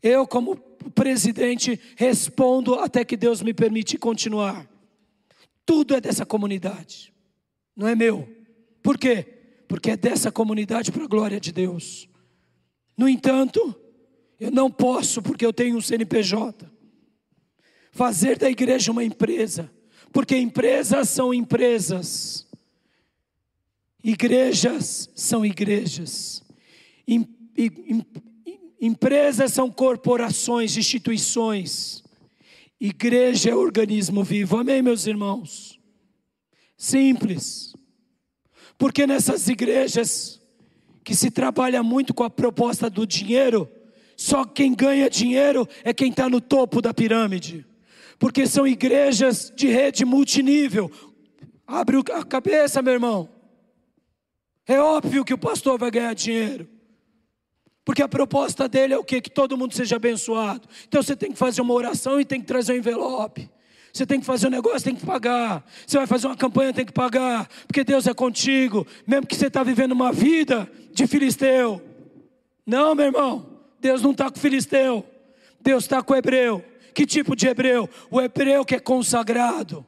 Eu, como presidente, respondo até que Deus me permite continuar. Tudo é dessa comunidade, não é meu. Por quê? Porque é dessa comunidade para a glória de Deus. No entanto, eu não posso, porque eu tenho um CNPJ, fazer da igreja uma empresa, porque empresas são empresas, igrejas são igrejas, em, em, empresas são corporações, instituições, igreja é organismo vivo, amém, meus irmãos? Simples. Porque nessas igrejas que se trabalha muito com a proposta do dinheiro, só quem ganha dinheiro é quem está no topo da pirâmide. Porque são igrejas de rede multinível. Abre a cabeça, meu irmão. É óbvio que o pastor vai ganhar dinheiro. Porque a proposta dele é o quê? Que todo mundo seja abençoado. Então você tem que fazer uma oração e tem que trazer um envelope. Você tem que fazer um negócio, tem que pagar. Você vai fazer uma campanha, tem que pagar. Porque Deus é contigo. Mesmo que você está vivendo uma vida de filisteu. Não, meu irmão. Deus não está com filisteu. Deus está com hebreu. Que tipo de hebreu? O hebreu que é consagrado.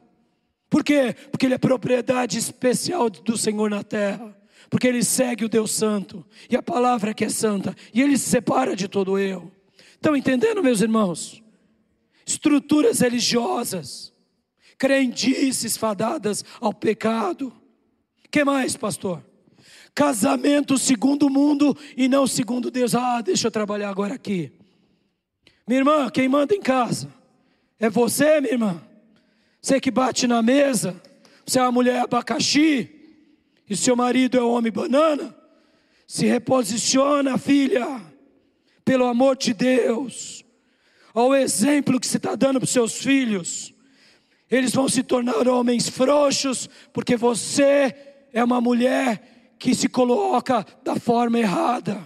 Por quê? Porque ele é propriedade especial do Senhor na terra. Porque ele segue o Deus Santo. E a palavra que é santa. E ele se separa de todo eu. Estão entendendo, meus irmãos? Estruturas religiosas, crendices fadadas ao pecado. Que mais, pastor? Casamento segundo o mundo e não segundo Deus. Ah, deixa eu trabalhar agora aqui. Minha irmã, quem manda em casa? É você, minha irmã? Você que bate na mesa? Você é uma mulher abacaxi? E seu marido é um homem banana? Se reposiciona, filha, pelo amor de Deus ao exemplo que você está dando para os seus filhos. Eles vão se tornar homens frouxos, porque você é uma mulher que se coloca da forma errada.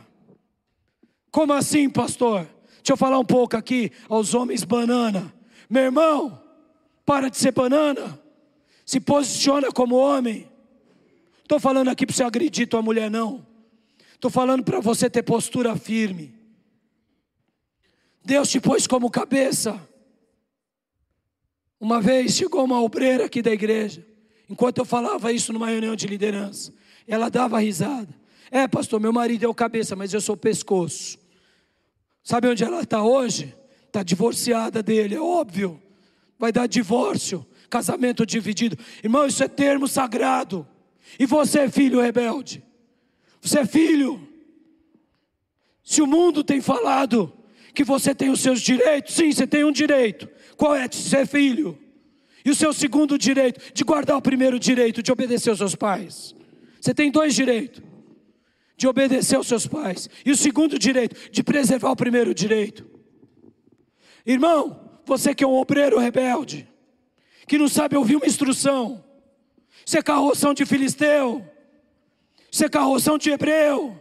Como assim, pastor? Deixa eu falar um pouco aqui aos homens banana. Meu irmão, para de ser banana. Se posiciona como homem. Estou falando aqui para você agredir tua mulher, não. Estou falando para você ter postura firme. Deus te pôs como cabeça. Uma vez chegou uma obreira aqui da igreja, enquanto eu falava isso numa reunião de liderança, ela dava risada. É, pastor, meu marido é o cabeça, mas eu sou o pescoço. Sabe onde ela está hoje? Está divorciada dele, é óbvio. Vai dar divórcio, casamento dividido. Irmão, isso é termo sagrado. E você, é filho rebelde? Você é filho. Se o mundo tem falado que você tem os seus direitos? Sim, você tem um direito. Qual é? De ser filho. E o seu segundo direito? De guardar o primeiro direito, de obedecer aos seus pais. Você tem dois direitos: de obedecer aos seus pais. E o segundo direito, de preservar o primeiro direito. Irmão, você que é um obreiro rebelde, que não sabe ouvir uma instrução, você é carroção de filisteu, você é carroção de hebreu.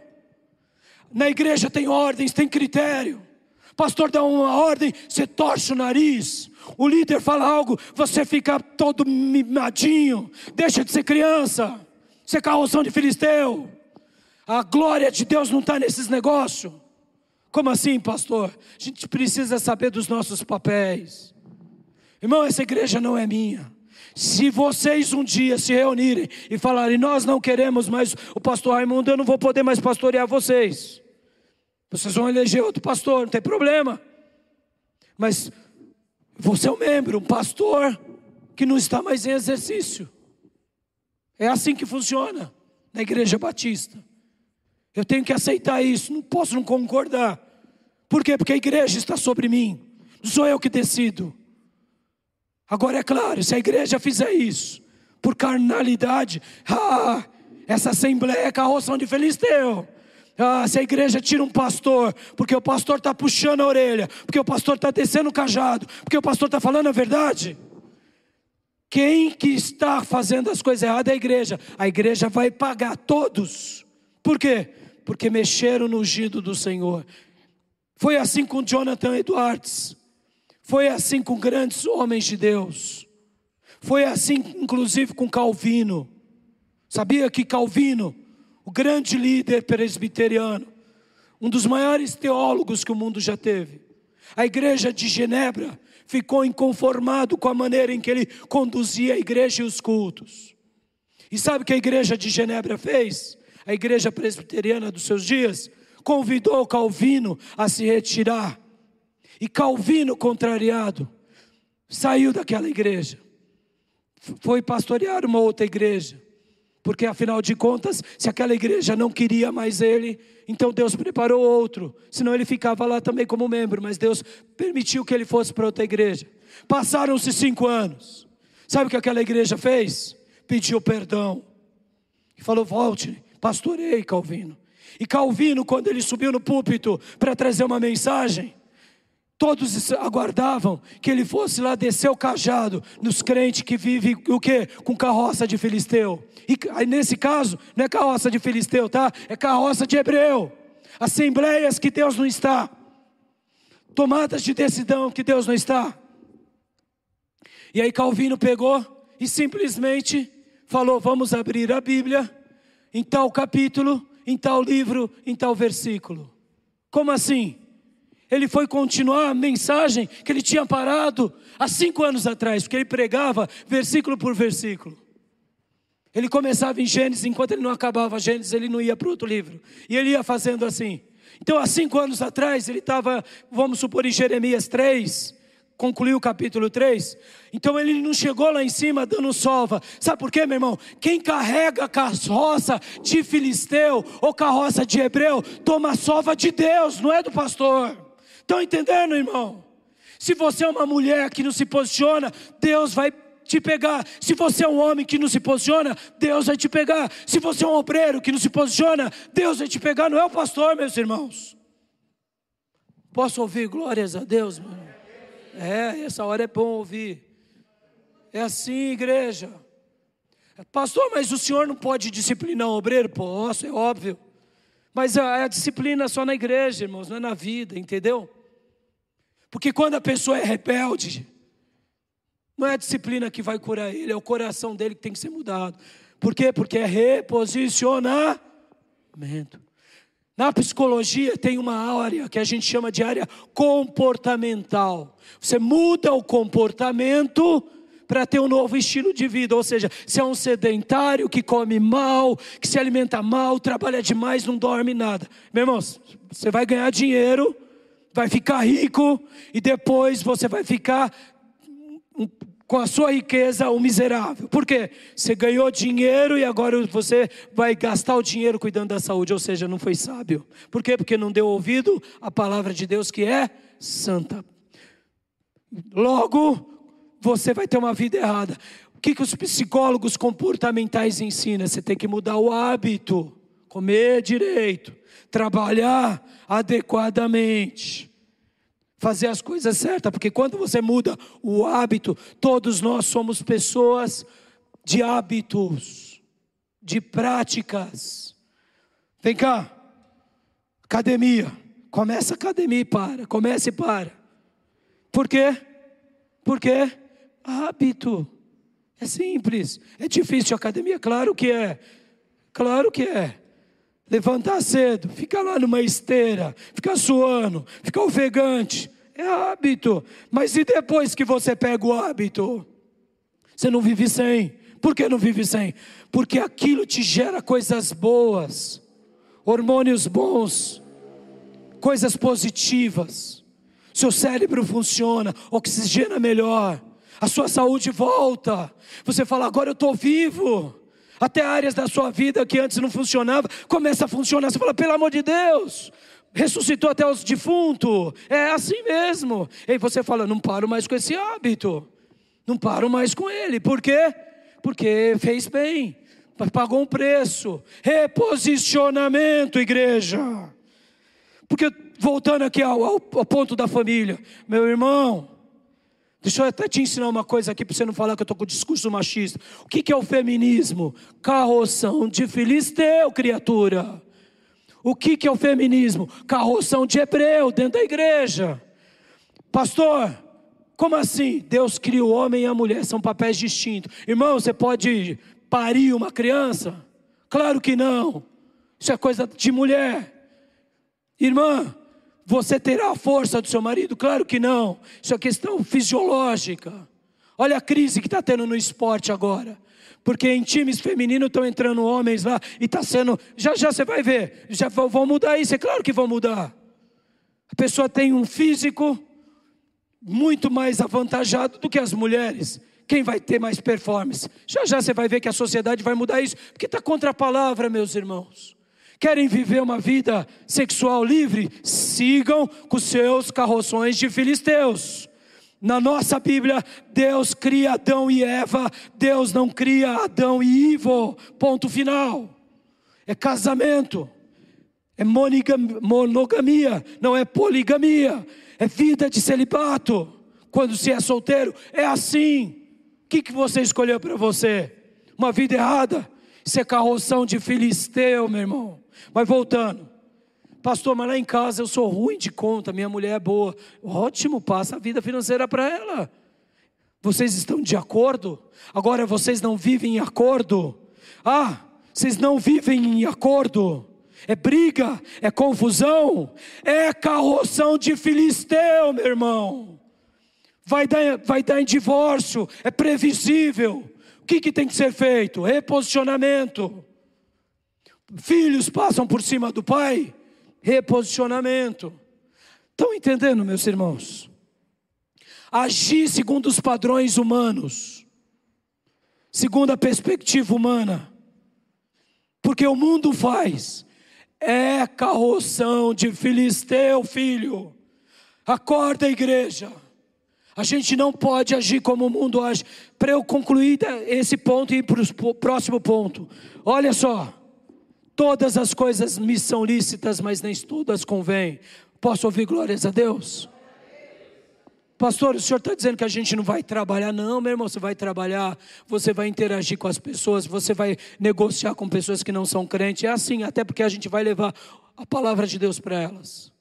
Na igreja tem ordens, tem critério. Pastor dá uma ordem, você torce o nariz. O líder fala algo, você fica todo mimadinho. Deixa de ser criança. Você é carroção de filisteu. A glória de Deus não está nesses negócios. Como assim, pastor? A gente precisa saber dos nossos papéis. Irmão, essa igreja não é minha. Se vocês um dia se reunirem e falarem, nós não queremos mais o pastor Raimundo, eu não vou poder mais pastorear vocês. Vocês vão eleger outro pastor, não tem problema. Mas você é um membro, um pastor que não está mais em exercício. É assim que funciona na igreja batista. Eu tenho que aceitar isso, não posso não concordar. Por quê? Porque a igreja está sobre mim, não sou eu que decido. Agora é claro, se a igreja fizer isso, por carnalidade, ah, essa assembleia é carroção de Filisteu. Ah, se a igreja tira um pastor, porque o pastor está puxando a orelha, porque o pastor está descendo o cajado, porque o pastor está falando a verdade. Quem que está fazendo as coisas erradas é a igreja. A igreja vai pagar todos. Por quê? porque mexeram no ungido do Senhor. Foi assim com Jonathan Edwards, foi assim com grandes homens de Deus, foi assim inclusive com Calvino. Sabia que Calvino, o grande líder presbiteriano, um dos maiores teólogos que o mundo já teve, a igreja de Genebra ficou inconformado com a maneira em que ele conduzia a igreja e os cultos. E sabe o que a igreja de Genebra fez? a igreja presbiteriana dos seus dias, convidou Calvino a se retirar. E Calvino, contrariado, saiu daquela igreja, foi pastorear uma outra igreja, porque afinal de contas, se aquela igreja não queria mais ele, então Deus preparou outro, senão ele ficava lá também como membro, mas Deus permitiu que ele fosse para outra igreja. Passaram-se cinco anos, sabe o que aquela igreja fez? Pediu perdão e falou: volte, pastorei Calvino. E Calvino, quando ele subiu no púlpito para trazer uma mensagem, todos aguardavam que ele fosse lá descer o cajado nos crentes que vivem o quê? Com carroça de filisteu. E aí, nesse caso, não é carroça de filisteu, tá? É carroça de hebreu. Assembleias que Deus não está. Tomadas de decisão que Deus não está. E aí Calvino pegou e simplesmente falou: "Vamos abrir a Bíblia em tal capítulo, em tal livro, em tal versículo. Como assim? Ele foi continuar a mensagem que ele tinha parado há cinco anos atrás, porque ele pregava versículo por versículo. Ele começava em Gênesis, enquanto ele não acabava Gênesis, ele não ia para outro livro. E ele ia fazendo assim. Então, há cinco anos atrás, ele estava, vamos supor, em Jeremias 3, concluiu o capítulo 3. Então ele não chegou lá em cima dando sova. Sabe por quê, meu irmão? Quem carrega carroça de filisteu ou carroça de hebreu, toma sova de Deus, não é do pastor. Estão entendendo, irmão? Se você é uma mulher que não se posiciona, Deus vai te pegar. Se você é um homem que não se posiciona, Deus vai te pegar. Se você é um obreiro que não se posiciona, Deus vai te pegar. Não é o pastor, meus irmãos. Posso ouvir glórias a Deus, irmão? É, essa hora é bom ouvir. É assim, igreja. Pastor, mas o senhor não pode disciplinar o obreiro? Posso, é óbvio. Mas a, a disciplina é só na igreja, irmãos, não é na vida, entendeu? Porque quando a pessoa é rebelde, não é a disciplina que vai curar ele, é o coração dele que tem que ser mudado. Por quê? Porque é reposicionamento. Na psicologia tem uma área que a gente chama de área comportamental. Você muda o comportamento para ter um novo estilo de vida, ou seja, se é um sedentário que come mal, que se alimenta mal, trabalha demais, não dorme nada. Meu irmão, você vai ganhar dinheiro, vai ficar rico e depois você vai ficar com a sua riqueza o miserável. Por quê? Você ganhou dinheiro e agora você vai gastar o dinheiro cuidando da saúde, ou seja, não foi sábio. Por quê? Porque não deu ouvido à palavra de Deus que é santa. Logo, você vai ter uma vida errada. O que, que os psicólogos comportamentais ensinam? Você tem que mudar o hábito, comer direito, trabalhar adequadamente fazer as coisas certas, porque quando você muda o hábito, todos nós somos pessoas de hábitos, de práticas. Vem cá, academia, começa a academia e para, comece e para. Por quê? Porque hábito. É simples. É difícil academia, claro que é. Claro que é. Levantar cedo, ficar lá numa esteira, ficar suando, ficar ofegante, é hábito. Mas e depois que você pega o hábito? Você não vive sem. Por que não vive sem? Porque aquilo te gera coisas boas, hormônios bons, coisas positivas. Seu cérebro funciona, oxigena melhor, a sua saúde volta. Você fala, agora eu estou vivo. Até áreas da sua vida que antes não funcionava, começa a funcionar. Você fala, pelo amor de Deus, ressuscitou até os defuntos. É assim mesmo. E você fala, não paro mais com esse hábito. Não paro mais com ele. Por quê? Porque fez bem, pagou um preço. Reposicionamento, igreja. Porque, voltando aqui ao, ao ponto da família, meu irmão, Deixa eu até te ensinar uma coisa aqui para você não falar que eu estou com discurso machista. O que, que é o feminismo? Carroção de filisteu, criatura. O que, que é o feminismo? Carroção de hebreu dentro da igreja. Pastor, como assim? Deus cria o homem e a mulher, são papéis distintos. Irmão, você pode parir uma criança? Claro que não. Isso é coisa de mulher. Irmã, você terá a força do seu marido? Claro que não. Isso é questão fisiológica. Olha a crise que está tendo no esporte agora. Porque em times femininos estão entrando homens lá e está sendo. Já já você vai ver. Já vão mudar isso, é claro que vão mudar. A pessoa tem um físico muito mais avantajado do que as mulheres. Quem vai ter mais performance? Já já você vai ver que a sociedade vai mudar isso, porque está contra a palavra, meus irmãos. Querem viver uma vida sexual livre? Sigam com seus carroções de filisteus. Na nossa Bíblia, Deus cria Adão e Eva, Deus não cria Adão e Ivo. Ponto final. É casamento, é monogamia, não é poligamia é vida de celibato. Quando se é solteiro, é assim. O que, que você escolheu para você? Uma vida errada? Isso é carroção de filisteu, meu irmão. Mas voltando. Pastor, mas lá em casa eu sou ruim de conta, minha mulher é boa. Ótimo, passa a vida financeira para ela. Vocês estão de acordo? Agora vocês não vivem em acordo? Ah, vocês não vivem em acordo é briga, é confusão, é carroção de filisteu, meu irmão. Vai dar, vai dar em divórcio, é previsível. O que, que tem que ser feito? Reposicionamento. Filhos passam por cima do pai, reposicionamento. Estão entendendo, meus irmãos? Agir segundo os padrões humanos, segundo a perspectiva humana, porque o mundo faz, é carroção de filisteu, filho. Acorda, igreja. A gente não pode agir como o mundo age. Para eu concluir esse ponto e ir para o próximo ponto. Olha só. Todas as coisas me são lícitas, mas nem todas convêm. Posso ouvir glórias a Deus? Pastor, o senhor está dizendo que a gente não vai trabalhar? Não, meu irmão, você vai trabalhar, você vai interagir com as pessoas, você vai negociar com pessoas que não são crentes. É assim, até porque a gente vai levar a palavra de Deus para elas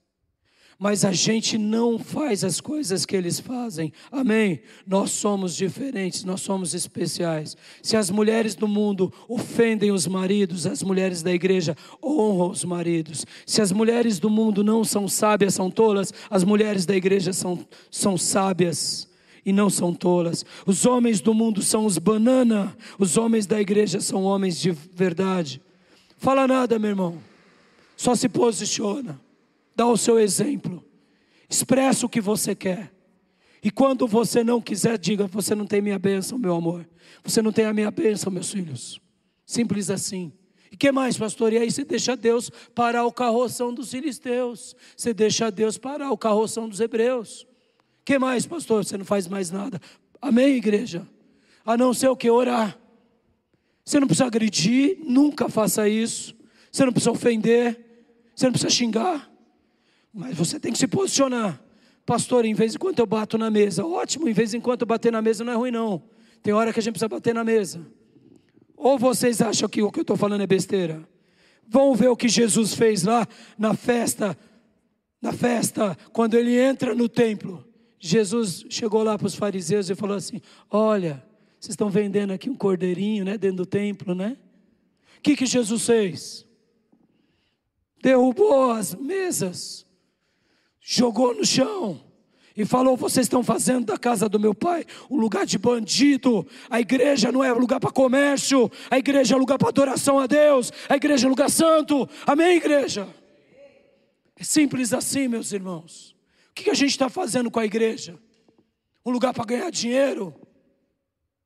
mas a gente não faz as coisas que eles fazem. Amém? Nós somos diferentes, nós somos especiais. Se as mulheres do mundo ofendem os maridos, as mulheres da igreja honram os maridos. Se as mulheres do mundo não são sábias, são tolas, as mulheres da igreja são, são sábias e não são tolas. Os homens do mundo são os banana, os homens da igreja são homens de verdade. Fala nada, meu irmão. Só se posiciona. Dá o seu exemplo. Expressa o que você quer. E quando você não quiser, diga: Você não tem minha bênção, meu amor. Você não tem a minha bênção, meus filhos. Simples assim. E que mais, pastor? E aí você deixa Deus parar o carroção dos filisteus. Você deixa Deus parar o carroção dos hebreus. Que mais, pastor? Você não faz mais nada. Amém, igreja? A não ser o que? Orar. Você não precisa agredir, nunca faça isso. Você não precisa ofender. Você não precisa xingar. Mas você tem que se posicionar. Pastor, em vez em quando eu bato na mesa, ótimo, em vez em quando eu bater na mesa não é ruim, não. Tem hora que a gente precisa bater na mesa. Ou vocês acham que o que eu estou falando é besteira? Vão ver o que Jesus fez lá na festa, na festa, quando ele entra no templo. Jesus chegou lá para os fariseus e falou assim: Olha, vocês estão vendendo aqui um cordeirinho, né, dentro do templo, né? O que, que Jesus fez? Derrubou as mesas, jogou no chão e falou: Vocês estão fazendo da casa do meu pai um lugar de bandido. A igreja não é lugar para comércio, a igreja é lugar para adoração a Deus, a igreja é lugar santo. Amém, igreja? É simples assim, meus irmãos. O que a gente está fazendo com a igreja? Um lugar para ganhar dinheiro?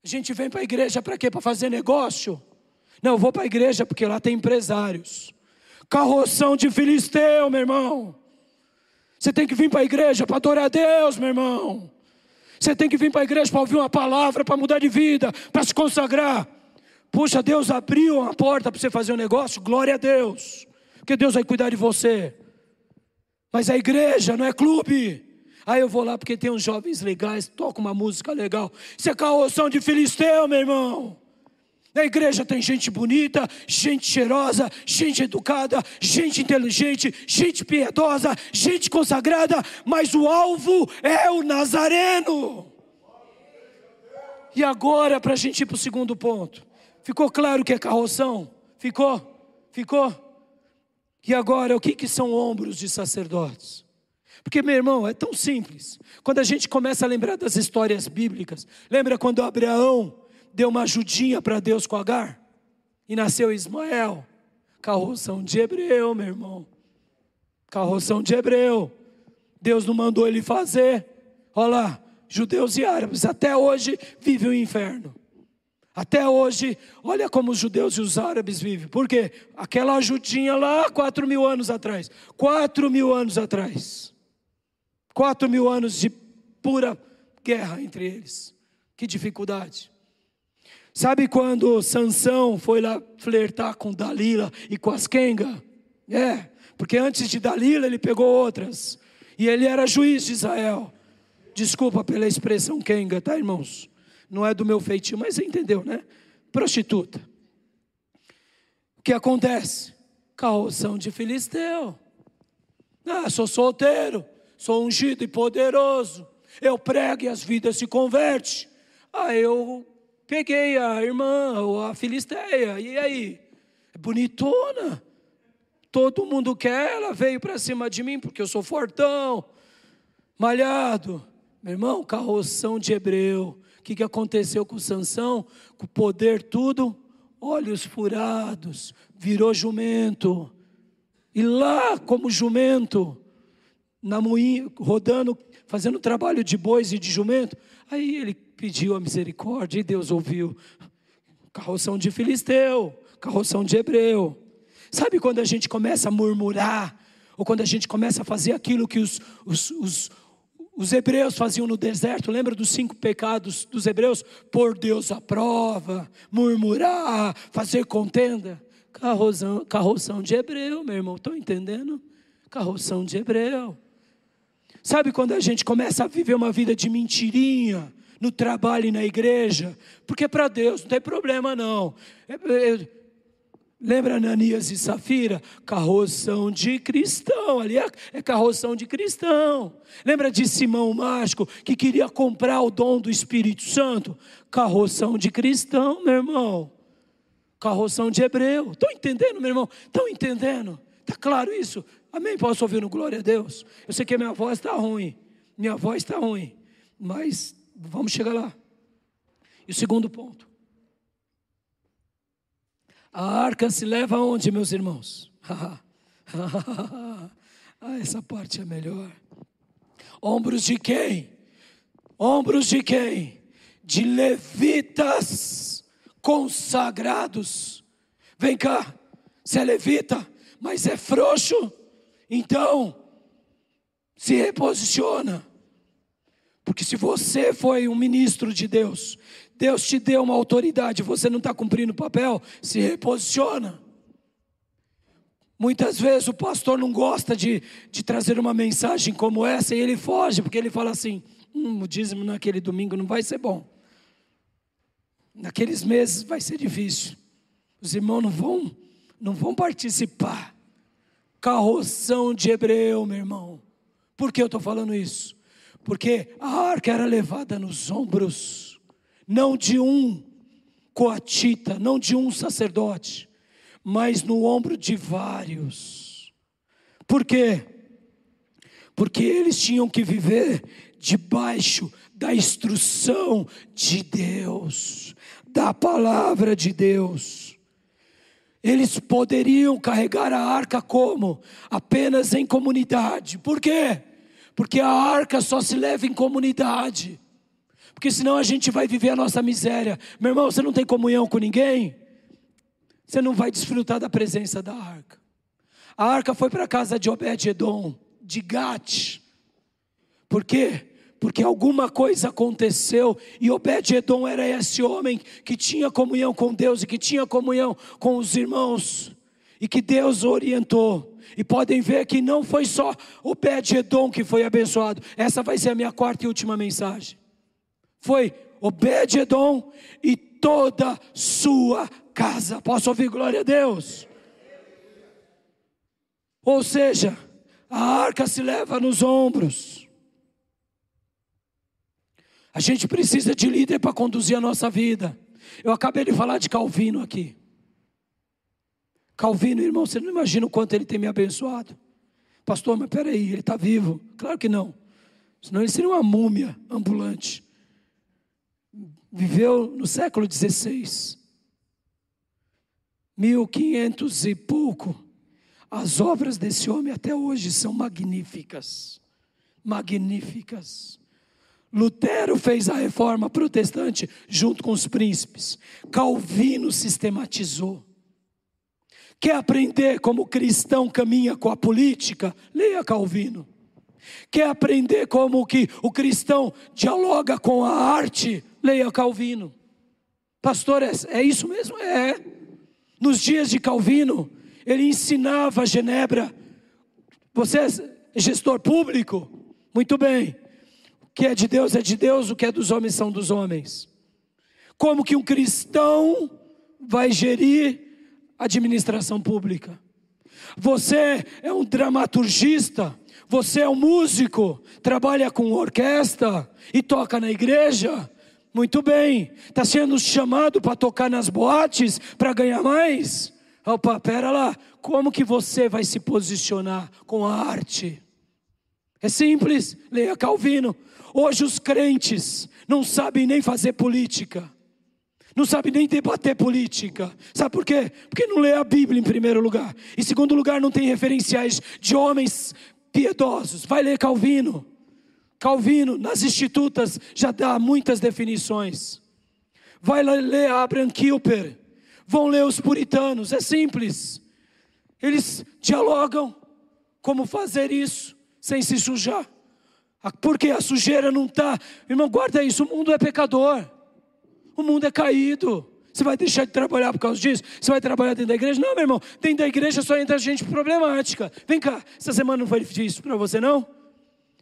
A gente vem para a igreja para quê? Para fazer negócio? Não, eu vou para a igreja porque lá tem empresários. Carroção de filisteu, meu irmão. Você tem que vir para a igreja para adorar a Deus, meu irmão. Você tem que vir para a igreja para ouvir uma palavra, para mudar de vida, para se consagrar. Puxa, Deus abriu uma porta para você fazer um negócio, glória a Deus, porque Deus vai cuidar de você. Mas a igreja não é clube. Aí eu vou lá porque tem uns jovens legais, toca uma música legal. Isso é carroção de filisteu, meu irmão. Na igreja tem gente bonita, gente cheirosa, gente educada, gente inteligente, gente piedosa, gente consagrada, mas o alvo é o Nazareno. E agora, para a gente ir para o segundo ponto. Ficou claro que é carroção? Ficou? Ficou? E agora, o que, que são ombros de sacerdotes? Porque, meu irmão, é tão simples. Quando a gente começa a lembrar das histórias bíblicas, lembra quando Abraão deu uma ajudinha para Deus com Agar? E nasceu Ismael. Carroção de hebreu, meu irmão. Carroção de hebreu. Deus não mandou ele fazer. Olha lá, judeus e árabes até hoje vivem o inferno. Até hoje, olha como os judeus e os árabes vivem. Por quê? Aquela ajudinha lá, quatro mil anos atrás. Quatro mil anos atrás. Quatro mil anos de pura guerra entre eles. Que dificuldade. Sabe quando Sansão foi lá flertar com Dalila e com as Kenga? É, porque antes de Dalila ele pegou outras. E ele era juiz de Israel. Desculpa pela expressão Kenga, tá, irmãos? Não é do meu feitio, mas entendeu, né? Prostituta. O que acontece? Carroção de Filisteu. Ah, sou solteiro, sou ungido e poderoso. Eu prego e as vidas se convertem. Ah, eu Peguei a irmã, ou a filisteia, e aí? É bonitona. Todo mundo quer, ela veio para cima de mim porque eu sou fortão, malhado. Meu irmão, carroção de hebreu. O que, que aconteceu com Sansão? Com o poder tudo, olhos furados, virou jumento. E lá, como jumento, na moinha, rodando, fazendo trabalho de bois e de jumento, aí ele pediu a misericórdia e Deus ouviu. Carroção de filisteu, carroção de hebreu. Sabe quando a gente começa a murmurar, ou quando a gente começa a fazer aquilo que os, os, os, os hebreus faziam no deserto, lembra dos cinco pecados dos hebreus? Por Deus a prova, murmurar, fazer contenda. Carroção, carroção de hebreu, meu irmão, estão entendendo? Carroção de hebreu. Sabe quando a gente começa a viver uma vida de mentirinha, no trabalho e na igreja, porque para Deus não tem problema não. É, é, lembra Ananias e Safira? Carroção de cristão, ali é, é carroção de cristão. Lembra de Simão Mágico, que queria comprar o dom do Espírito Santo? Carroção de cristão, meu irmão. Carroção de hebreu. Estão entendendo, meu irmão? Estão entendendo? Está claro isso? Amém? Posso ouvir no glória a Deus? Eu sei que a minha voz está ruim. Minha voz está ruim. Mas Vamos chegar lá. E o segundo ponto. A arca se leva aonde, meus irmãos? ah, essa parte é melhor. Ombros de quem? Ombros de quem? De levitas consagrados. Vem cá, você é levita, mas é frouxo, então se reposiciona. Porque se você foi um ministro de Deus, Deus te deu uma autoridade, você não está cumprindo o papel, se reposiciona. Muitas vezes o pastor não gosta de, de trazer uma mensagem como essa e ele foge, porque ele fala assim: hum, o dízimo naquele domingo não vai ser bom. Naqueles meses vai ser difícil. Os irmãos não vão, não vão participar. Carroção de hebreu, meu irmão. Por que eu estou falando isso? Porque a arca era levada nos ombros, não de um coatita, não de um sacerdote, mas no ombro de vários. Por quê? Porque eles tinham que viver debaixo da instrução de Deus, da palavra de Deus. Eles poderiam carregar a arca como? Apenas em comunidade. Por quê? Porque a arca só se leva em comunidade. Porque senão a gente vai viver a nossa miséria. Meu irmão, você não tem comunhão com ninguém? Você não vai desfrutar da presença da arca. A arca foi para a casa de Obed-Edom, de Gate. Por quê? Porque alguma coisa aconteceu e Obed-Edom era esse homem que tinha comunhão com Deus e que tinha comunhão com os irmãos e que Deus orientou. E podem ver que não foi só Obed-Edom que foi abençoado. Essa vai ser a minha quarta e última mensagem. Foi Obed-Edom e toda sua casa. Posso ouvir glória a Deus? Ou seja, a arca se leva nos ombros. A gente precisa de líder para conduzir a nossa vida. Eu acabei de falar de Calvino aqui. Calvino, irmão, você não imagina o quanto ele tem me abençoado. Pastor, mas peraí, ele está vivo? Claro que não. Senão ele seria uma múmia ambulante. Viveu no século XVI. Mil quinhentos e pouco. As obras desse homem até hoje são magníficas. Magníficas. Lutero fez a reforma protestante junto com os príncipes. Calvino sistematizou. Quer aprender como cristão caminha com a política? Leia Calvino. Quer aprender como que o cristão dialoga com a arte? Leia Calvino. Pastor, é, é isso mesmo? É. Nos dias de Calvino, ele ensinava a Genebra. Você é gestor público? Muito bem. O que é de Deus é de Deus, o que é dos homens são dos homens. Como que um cristão vai gerir administração pública. Você é um dramaturgista, você é um músico, trabalha com orquestra e toca na igreja. Muito bem, está sendo chamado para tocar nas boates para ganhar mais? Opa, pera lá, como que você vai se posicionar com a arte? É simples, leia Calvino. Hoje os crentes não sabem nem fazer política não sabe nem debater política. Sabe por quê? Porque não lê a Bíblia em primeiro lugar. Em segundo lugar, não tem referenciais de homens piedosos. Vai ler Calvino. Calvino, nas institutas, já dá muitas definições. Vai ler Abraham Kuyper. Vão ler os puritanos. É simples. Eles dialogam como fazer isso sem se sujar. Porque a sujeira não está. Irmão, guarda isso. O mundo é pecador. O mundo é caído. Você vai deixar de trabalhar por causa disso? Você vai trabalhar dentro da igreja? Não, meu irmão. Dentro da igreja só entra gente problemática. Vem cá, essa semana não foi difícil para você, não?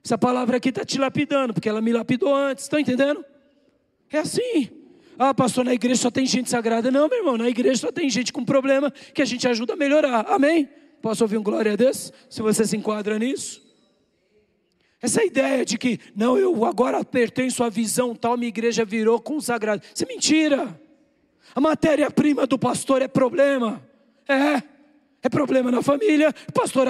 Essa palavra aqui está te lapidando, porque ela me lapidou antes. Estão entendendo? É assim. Ah, pastor, na igreja só tem gente sagrada. Não, meu irmão, na igreja só tem gente com problema que a gente ajuda a melhorar. Amém? Posso ouvir um glória a Deus? Se você se enquadra nisso. Essa ideia de que, não, eu agora pertenço à visão tal, minha igreja virou consagrada. Isso é mentira. A matéria-prima do pastor é problema. É. É problema na família, o pastor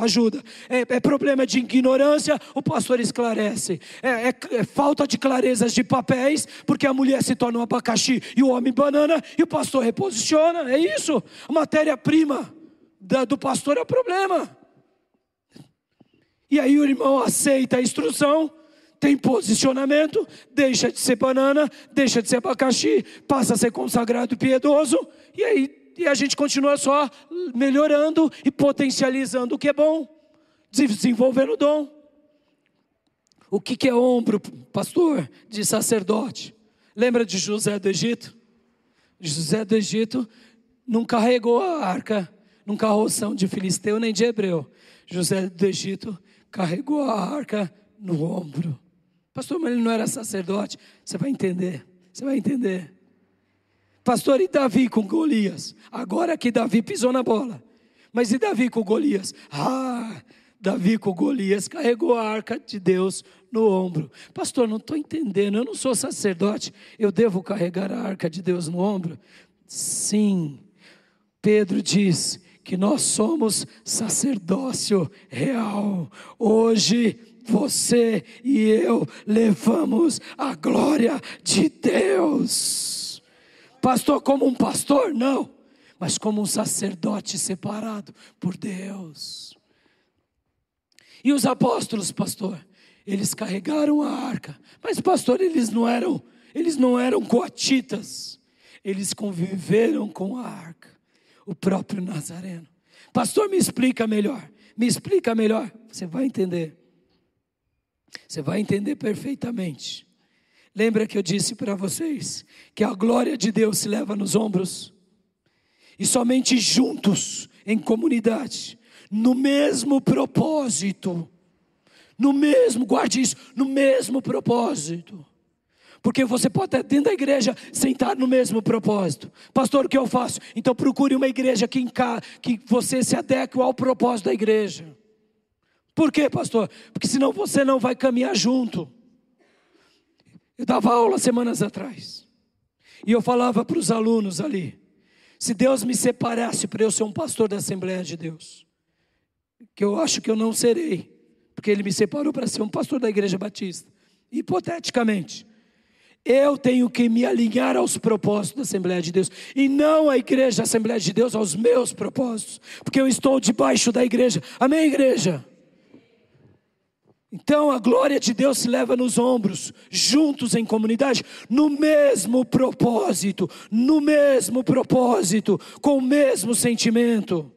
ajuda. É, é problema de ignorância, o pastor esclarece. É, é, é, falta de clarezas de papéis, porque a mulher se torna um abacaxi e o homem banana, e o pastor reposiciona. É isso. A matéria-prima do pastor é o problema. E aí o irmão aceita a instrução, tem posicionamento, deixa de ser banana, deixa de ser abacaxi, passa a ser consagrado e piedoso, e aí e a gente continua só melhorando e potencializando o que é bom, desenvolvendo o dom. O que, que é ombro, pastor? De sacerdote. Lembra de José do Egito? José do Egito não carregou a arca num carroção de filisteu nem de hebreu. José do Egito carregou a arca no ombro. Pastor, mas ele não era sacerdote. Você vai entender. Você vai entender. Pastor, e Davi com Golias? Agora que Davi pisou na bola. Mas e Davi com Golias? Ah, Davi com Golias carregou a arca de Deus no ombro. Pastor, não estou entendendo. Eu não sou sacerdote. Eu devo carregar a arca de Deus no ombro? Sim. Pedro diz que nós somos sacerdócio real. Hoje você e eu levamos a glória de Deus. Pastor, como um pastor? Não, mas como um sacerdote separado por Deus. E os apóstolos, pastor, eles carregaram a arca, mas pastor, eles não eram, eles não eram coatitas. Eles conviveram com a arca, o próprio Nazareno. Pastor, me explica melhor. Me explica melhor. Você vai entender. Você vai entender perfeitamente. Lembra que eu disse para vocês que a glória de Deus se leva nos ombros? E somente juntos, em comunidade, no mesmo propósito, no mesmo, guarde isso, no mesmo propósito. Porque você pode estar dentro da igreja sentar no mesmo propósito. Pastor, o que eu faço? Então procure uma igreja que, que você se adeque ao propósito da igreja. Por quê, pastor? Porque senão você não vai caminhar junto. Eu dava aula semanas atrás. E eu falava para os alunos ali: se Deus me separasse para eu ser um pastor da Assembleia de Deus, que eu acho que eu não serei, porque Ele me separou para ser um pastor da Igreja Batista, hipoteticamente, eu tenho que me alinhar aos propósitos da Assembleia de Deus e não a igreja, a Assembleia de Deus, aos meus propósitos, porque eu estou debaixo da igreja. Amém, igreja? Então a glória de Deus se leva nos ombros, juntos em comunidade, no mesmo propósito, no mesmo propósito, com o mesmo sentimento.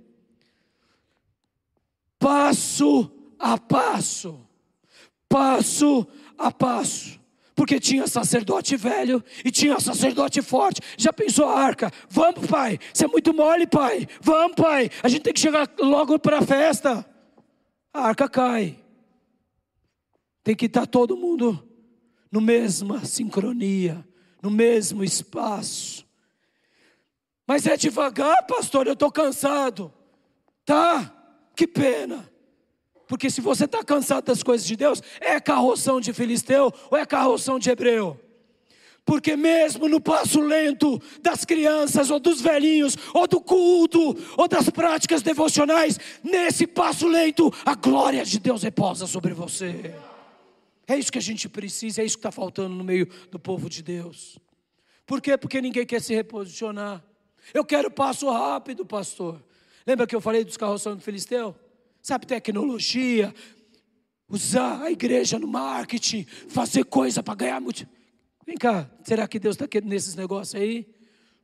Passo a passo, passo a passo. Porque tinha sacerdote velho e tinha sacerdote forte. Já pensou a arca? Vamos, pai. Você é muito mole, pai. Vamos, pai. A gente tem que chegar logo para a festa. A arca cai. Tem que estar todo mundo no mesma sincronia, no mesmo espaço. Mas é devagar, pastor, eu estou cansado. Tá? Que pena. Porque se você está cansado das coisas de Deus, é carroção de filisteu ou é carroção de hebreu? Porque mesmo no passo lento das crianças ou dos velhinhos, ou do culto, ou das práticas devocionais, nesse passo lento, a glória de Deus repousa sobre você. É isso que a gente precisa, é isso que está faltando no meio do povo de Deus. Por quê? Porque ninguém quer se reposicionar. Eu quero passo rápido, pastor. Lembra que eu falei dos carroções do Filisteu? Sabe, tecnologia, usar a igreja no marketing, fazer coisa para ganhar muito. Vem cá, será que Deus está nesses negócios aí?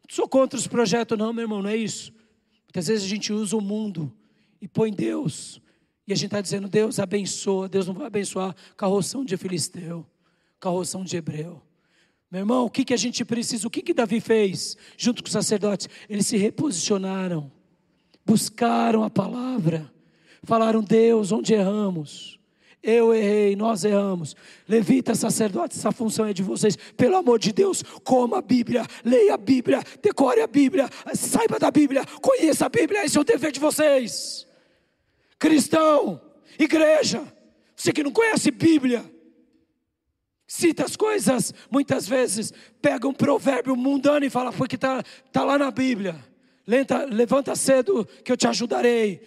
Não sou contra os projetos, não, meu irmão, não é isso. Muitas vezes a gente usa o mundo e põe Deus e a gente está dizendo, Deus abençoa, Deus não vai abençoar carroção de filisteu, carroção de hebreu. Meu irmão, o que, que a gente precisa? O que, que Davi fez junto com os sacerdotes? Eles se reposicionaram, buscaram a palavra, falaram, Deus, onde erramos? Eu errei, nós erramos. Levita, sacerdote, essa função é de vocês. Pelo amor de Deus, coma a Bíblia, leia a Bíblia, decore a Bíblia, saiba da Bíblia, conheça a Bíblia, esse é o dever de vocês cristão, igreja, você que não conhece Bíblia, cita as coisas, muitas vezes pega um provérbio mundano e fala, foi que está tá lá na Bíblia. Lenta, levanta cedo que eu te ajudarei.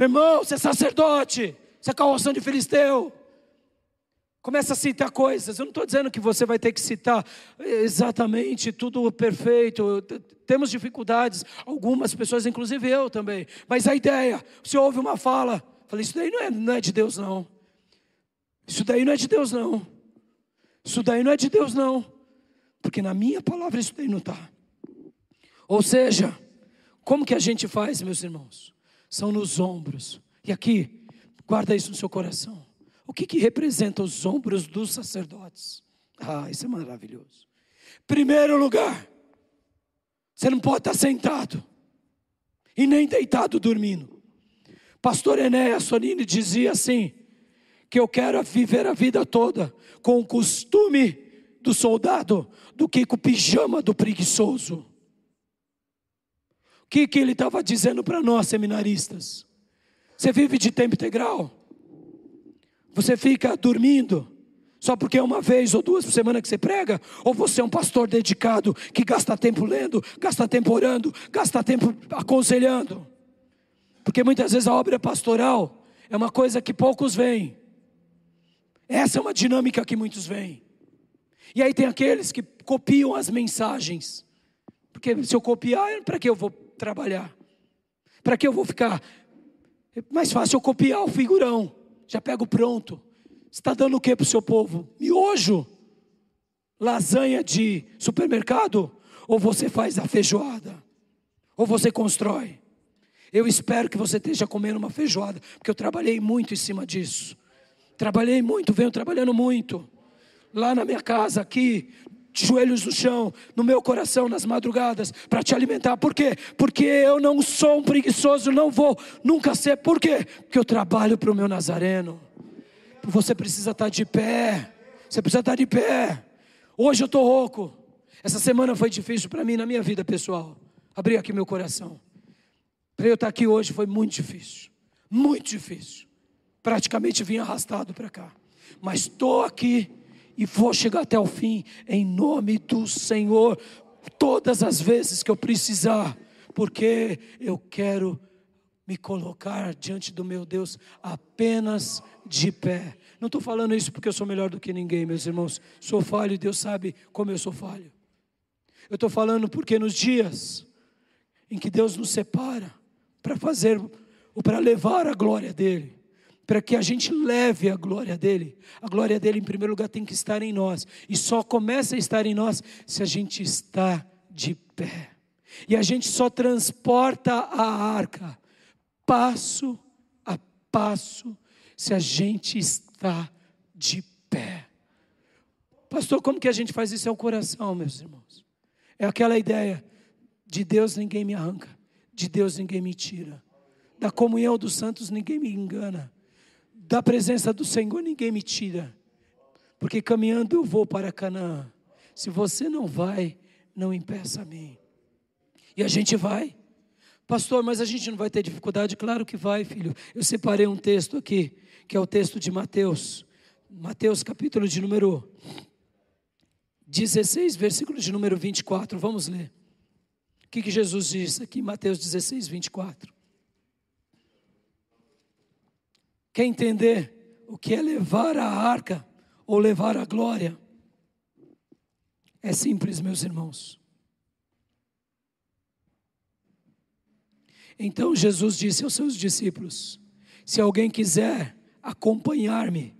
Meu irmão, você é sacerdote, você é carroção de filisteu. Começa a citar coisas. Eu não estou dizendo que você vai ter que citar exatamente tudo perfeito. Temos dificuldades, algumas pessoas, inclusive eu também. Mas a ideia, você ouve uma fala, falei, isso daí não é, não é de Deus, não. Isso daí não é de Deus, não. Isso daí não é de Deus, não. Porque na minha palavra isso daí não está. Ou seja, como que a gente faz, meus irmãos? São nos ombros. E aqui, guarda isso no seu coração. O que, que representa os ombros dos sacerdotes? Ah, isso é maravilhoso. Primeiro lugar, você não pode estar sentado e nem deitado dormindo. Pastor Enéas Sonini dizia assim: que eu quero viver a vida toda com o costume do soldado do que com o pijama do preguiçoso. Que, que ele estava dizendo para nós, seminaristas? Você vive de tempo integral? Você fica dormindo Só porque é uma vez ou duas por semana que você prega? Ou você é um pastor dedicado que gasta tempo lendo, gasta tempo orando, gasta tempo aconselhando? Porque muitas vezes a obra pastoral é uma coisa que poucos veem. Essa é uma dinâmica que muitos veem. E aí tem aqueles que copiam as mensagens. Porque se eu copiar, para que eu vou trabalhar? Para que eu vou ficar? É mais fácil eu copiar o figurão. Já pego pronto. Está dando o que para o seu povo? Miojo? Lasanha de supermercado? Ou você faz a feijoada? Ou você constrói? Eu espero que você esteja comendo uma feijoada, porque eu trabalhei muito em cima disso. Trabalhei muito, venho trabalhando muito. Lá na minha casa, aqui, joelhos no chão, no meu coração, nas madrugadas, para te alimentar. Por quê? Porque eu não sou um preguiçoso, não vou nunca ser. Por quê? Porque eu trabalho para o meu Nazareno. Você precisa estar de pé. Você precisa estar de pé. Hoje eu estou rouco. Essa semana foi difícil para mim na minha vida pessoal. Abri aqui meu coração. Para eu estar aqui hoje foi muito difícil. Muito difícil. Praticamente vim arrastado para cá. Mas estou aqui e vou chegar até o fim em nome do Senhor. Todas as vezes que eu precisar. Porque eu quero me colocar diante do meu Deus apenas de pé. Não estou falando isso porque eu sou melhor do que ninguém, meus irmãos. Sou falho e Deus sabe como eu sou falho. Eu estou falando porque nos dias em que Deus nos separa para fazer ou para levar a glória dele, para que a gente leve a glória dele, a glória dele em primeiro lugar tem que estar em nós, e só começa a estar em nós se a gente está de pé. E a gente só transporta a arca passo a passo, se a gente está de pé. Pastor, como que a gente faz isso? É o coração, meus irmãos. É aquela ideia: de Deus ninguém me arranca, de Deus ninguém me tira, da comunhão dos santos ninguém me engana, da presença do Senhor ninguém me tira, porque caminhando eu vou para Canaã. Se você não vai, não impeça a mim. E a gente vai. Pastor, mas a gente não vai ter dificuldade? Claro que vai, filho. Eu separei um texto aqui, que é o texto de Mateus. Mateus, capítulo de número 16, versículo de número 24. Vamos ler. O que, que Jesus diz aqui, Mateus 16, 24? Quer entender o que é levar a arca ou levar a glória? É simples, meus irmãos. Então Jesus disse aos seus discípulos: Se alguém quiser acompanhar-me,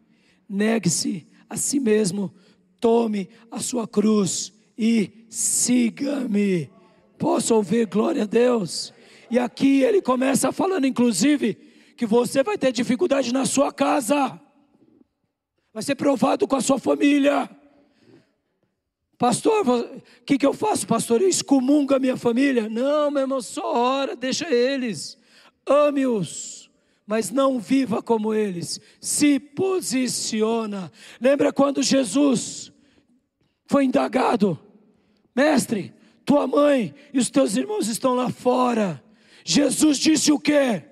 negue-se a si mesmo, tome a sua cruz e siga-me. Posso ouvir glória a Deus? E aqui ele começa falando, inclusive, que você vai ter dificuldade na sua casa, vai ser provado com a sua família Pastor, o que, que eu faço, pastor? Eu excomungo a minha família? Não, meu irmão, só ora, deixa eles. Ame-os, mas não viva como eles. Se posiciona. Lembra quando Jesus foi indagado? Mestre, tua mãe e os teus irmãos estão lá fora. Jesus disse o quê?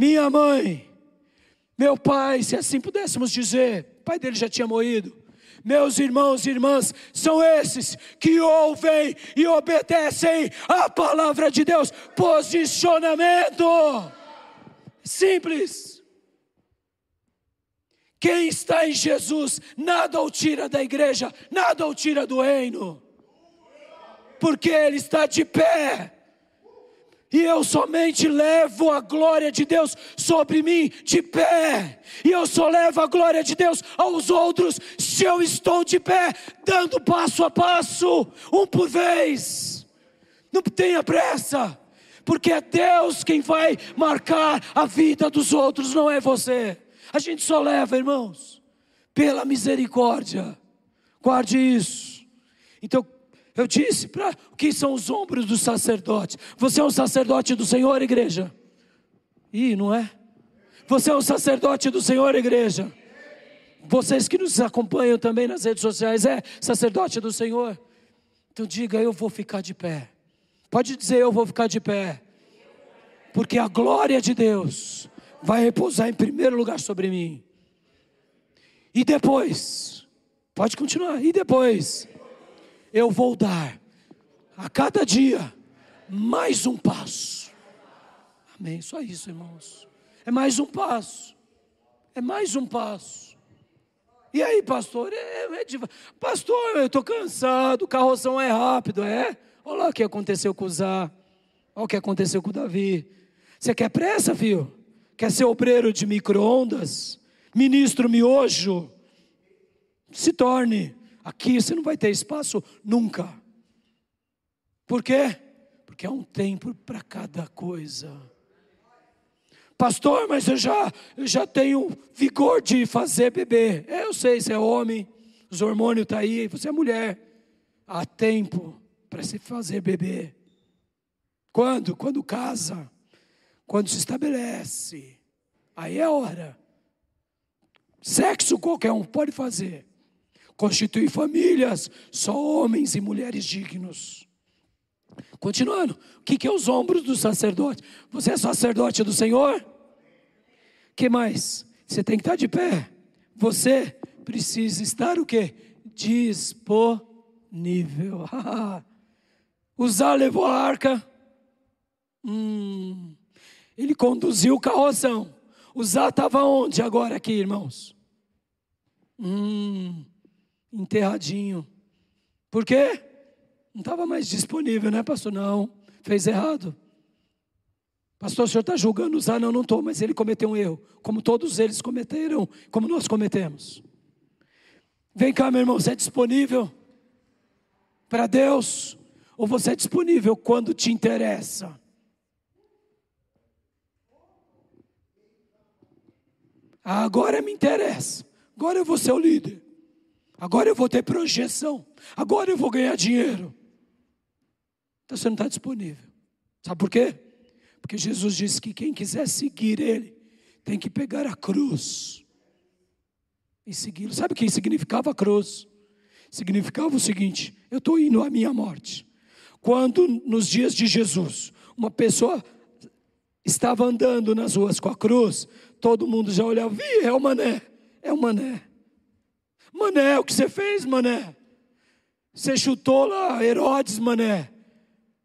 Minha mãe, meu pai, se assim pudéssemos dizer, o pai dele já tinha morrido meus irmãos e irmãs, são esses que ouvem e obedecem a palavra de Deus. Posicionamento. Simples. Quem está em Jesus, nada o tira da igreja, nada o tira do reino, porque Ele está de pé e eu somente levo a glória de Deus sobre mim de pé, e eu só levo a glória de Deus aos outros se eu estou de pé, dando passo a passo, um por vez. Não tenha pressa, porque é Deus quem vai marcar a vida dos outros, não é você. A gente só leva, irmãos, pela misericórdia. Guarde isso. Então, eu disse para o que são os ombros do sacerdote. Você é um sacerdote do Senhor, igreja? Ih, não é? Você é um sacerdote do Senhor, igreja? Vocês que nos acompanham também nas redes sociais, é sacerdote do Senhor? Então diga, eu vou ficar de pé. Pode dizer, eu vou ficar de pé. Porque a glória de Deus vai repousar em primeiro lugar sobre mim. E depois, Pode continuar. E depois, eu vou dar a cada dia mais um passo. Amém. Só isso, irmãos. É mais um passo. É mais um passo. E aí, pastor? É, é de... Pastor, eu estou cansado, o carroção é rápido, é? Olha lá o que aconteceu com o Zá. Olha o que aconteceu com o Davi. Você quer pressa, viu? Quer ser obreiro de micro-ondas? Ministro miojo? Se torne. Aqui você não vai ter espaço nunca. Por quê? Porque é um tempo para cada coisa. Pastor, mas eu já, eu já tenho vigor de fazer bebê. É, eu sei, você é homem, os hormônios estão tá aí, você é mulher. Há tempo para se fazer bebê. Quando? Quando casa, quando se estabelece. Aí é hora. Sexo qualquer um pode fazer. Constituir famílias, só homens e mulheres dignos. Continuando, o que, que é os ombros do sacerdote? Você é sacerdote do Senhor? que mais? Você tem que estar de pé. Você precisa estar o quê? Disponível. Usar levou a arca. Hum, ele conduziu o carroção. Usar estava onde agora aqui, irmãos? Hum, enterradinho. Por quê? Não estava mais disponível, né, pastor? Não, fez errado. Pastor, o senhor está julgando usar? Não, não estou, mas ele cometeu um erro, como todos eles cometeram, como nós cometemos. Vem cá, meu irmão, você é disponível para Deus? Ou você é disponível quando te interessa? Ah, agora me interessa, agora eu vou ser o líder, agora eu vou ter projeção, agora eu vou ganhar dinheiro. Então você não está disponível. Sabe por quê? Porque Jesus disse que quem quiser seguir Ele tem que pegar a cruz e segui-lo. Sabe o que significava a cruz? Significava o seguinte: eu estou indo à minha morte. Quando nos dias de Jesus, uma pessoa estava andando nas ruas com a cruz, todo mundo já olhava, vi, é o mané, é o mané. Mané, o que você fez, mané? Você chutou lá Herodes, mané.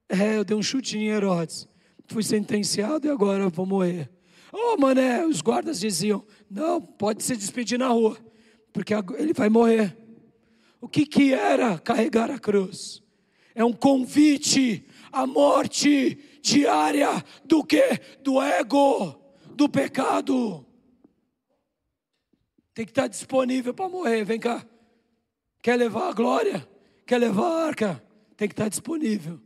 É, eu dei um chutinho em Herodes. Fui sentenciado e agora vou morrer. Oh, mané, os guardas diziam: Não, pode se despedir na rua, porque ele vai morrer. O que, que era carregar a cruz? É um convite à morte diária do que? Do ego, do pecado. Tem que estar disponível para morrer. Vem cá. Quer levar a glória? Quer levar a arca? Tem que estar disponível.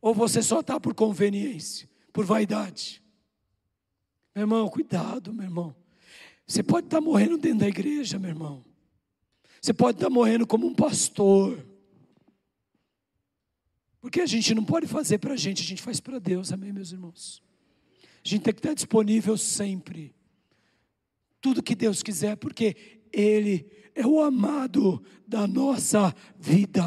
Ou você só está por conveniência, por vaidade? Meu irmão, cuidado, meu irmão. Você pode estar tá morrendo dentro da igreja, meu irmão. Você pode estar tá morrendo como um pastor. Porque a gente não pode fazer para a gente, a gente faz para Deus, amém, meus irmãos? A gente tem que estar disponível sempre. Tudo que Deus quiser, porque Ele é o amado da nossa vida.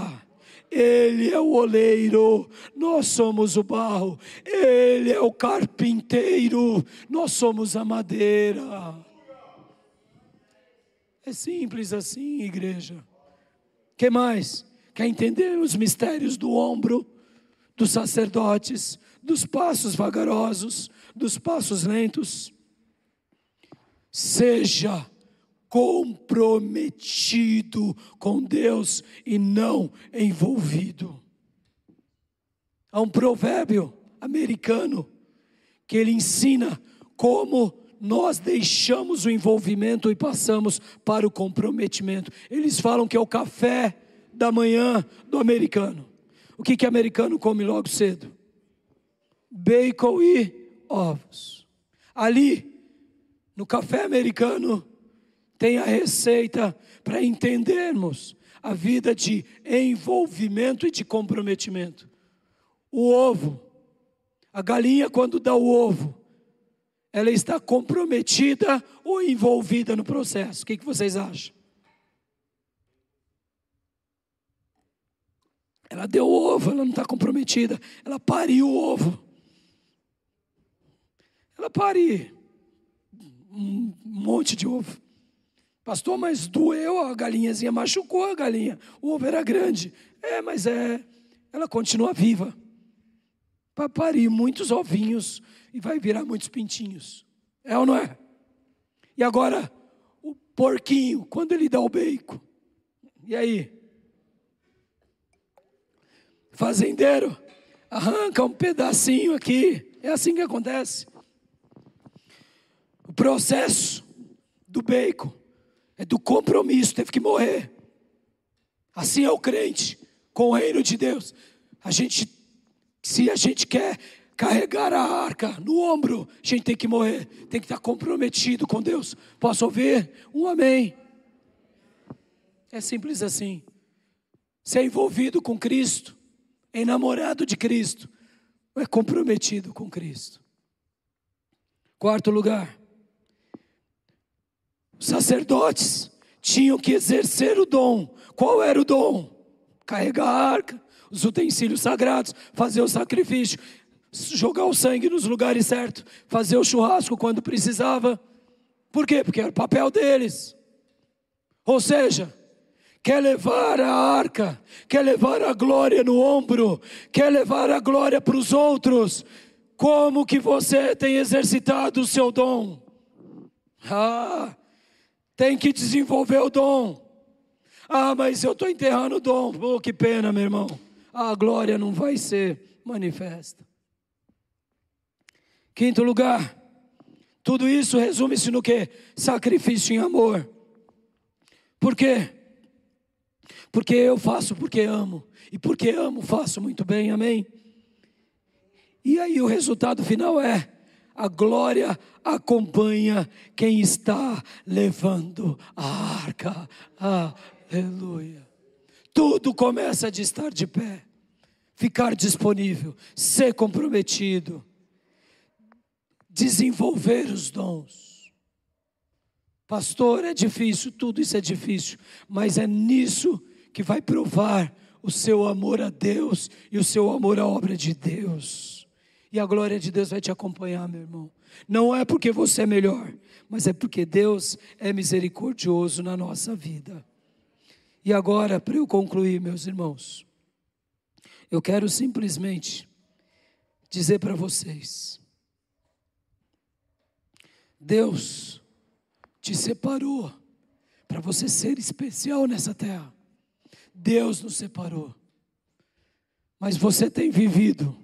Ele é o oleiro, nós somos o barro, Ele é o carpinteiro, nós somos a madeira. É simples assim, igreja. Que mais? Quer entender os mistérios do ombro, dos sacerdotes, dos passos vagarosos, dos passos lentos? Seja comprometido com Deus e não envolvido. Há um provérbio americano que ele ensina como nós deixamos o envolvimento e passamos para o comprometimento. Eles falam que é o café da manhã do americano. O que que americano come logo cedo? Bacon e ovos. Ali, no café americano, tem a receita para entendermos a vida de envolvimento e de comprometimento. O ovo, a galinha, quando dá o ovo, ela está comprometida ou envolvida no processo? O que, que vocês acham? Ela deu ovo, ela não está comprometida. Ela pariu o ovo. Ela pariu um monte de ovo. Pastor, mas doeu, a galinhazinha machucou a galinha. O ovo era grande. É, mas é, ela continua viva. Para parir muitos ovinhos e vai virar muitos pintinhos. É ou não é? E agora, o porquinho, quando ele dá o bacon. E aí? Fazendeiro, arranca um pedacinho aqui. É assim que acontece. O processo do bacon é do compromisso, teve que morrer. Assim é o crente com o reino de Deus. A gente, se a gente quer carregar a arca no ombro, a gente tem que morrer, tem que estar comprometido com Deus. Posso ouvir? Um amém. É simples assim. Ser envolvido com Cristo, enamorado de Cristo, é comprometido com Cristo. Quarto lugar, os sacerdotes tinham que exercer o dom. Qual era o dom? Carregar a arca, os utensílios sagrados, fazer o sacrifício, jogar o sangue nos lugares certos, fazer o churrasco quando precisava. Por quê? Porque era o papel deles. Ou seja, quer levar a arca, quer levar a glória no ombro, quer levar a glória para os outros. Como que você tem exercitado o seu dom? Ah, tem que desenvolver o dom. Ah, mas eu estou enterrando o dom. Oh, que pena, meu irmão. A glória não vai ser manifesta. Quinto lugar, tudo isso resume-se no que? Sacrifício em amor. Por quê? Porque eu faço porque amo. E porque amo, faço muito bem, amém? E aí o resultado final é: a glória acompanha quem está levando a arca. Aleluia. Tudo começa de estar de pé, ficar disponível, ser comprometido, desenvolver os dons. Pastor, é difícil, tudo isso é difícil, mas é nisso que vai provar o seu amor a Deus e o seu amor à obra de Deus. E a glória de Deus vai te acompanhar, meu irmão. Não é porque você é melhor, mas é porque Deus é misericordioso na nossa vida. E agora, para eu concluir, meus irmãos, eu quero simplesmente dizer para vocês: Deus te separou para você ser especial nessa terra. Deus nos separou. Mas você tem vivido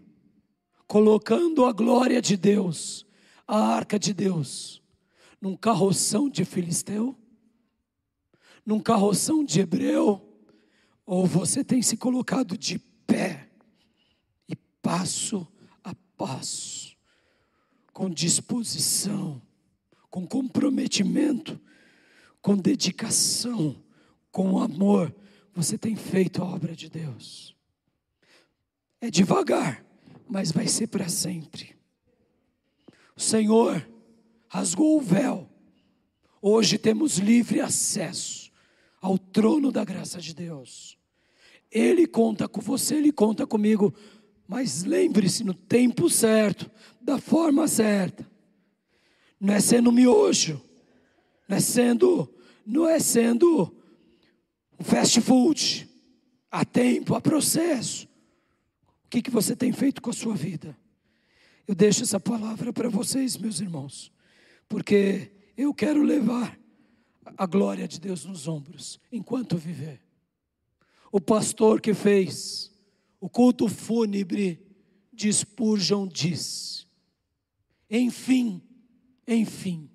colocando a glória de Deus, a arca de Deus, num carroção de filisteu, num carroção de hebreu, ou você tem se colocado de pé e passo a passo, com disposição, com comprometimento, com dedicação, com amor, você tem feito a obra de Deus. É devagar, mas vai ser para sempre. O Senhor rasgou o véu. Hoje temos livre acesso ao trono da graça de Deus. Ele conta com você, ele conta comigo, mas lembre-se no tempo certo, da forma certa. Não é sendo miojo, não é sendo, não é sendo um fast food, há tempo, há processo. O que, que você tem feito com a sua vida? Eu deixo essa palavra para vocês, meus irmãos, porque eu quero levar a glória de Deus nos ombros enquanto viver. O pastor que fez o culto fúnebre de Spurgeon diz: Enfim, enfim,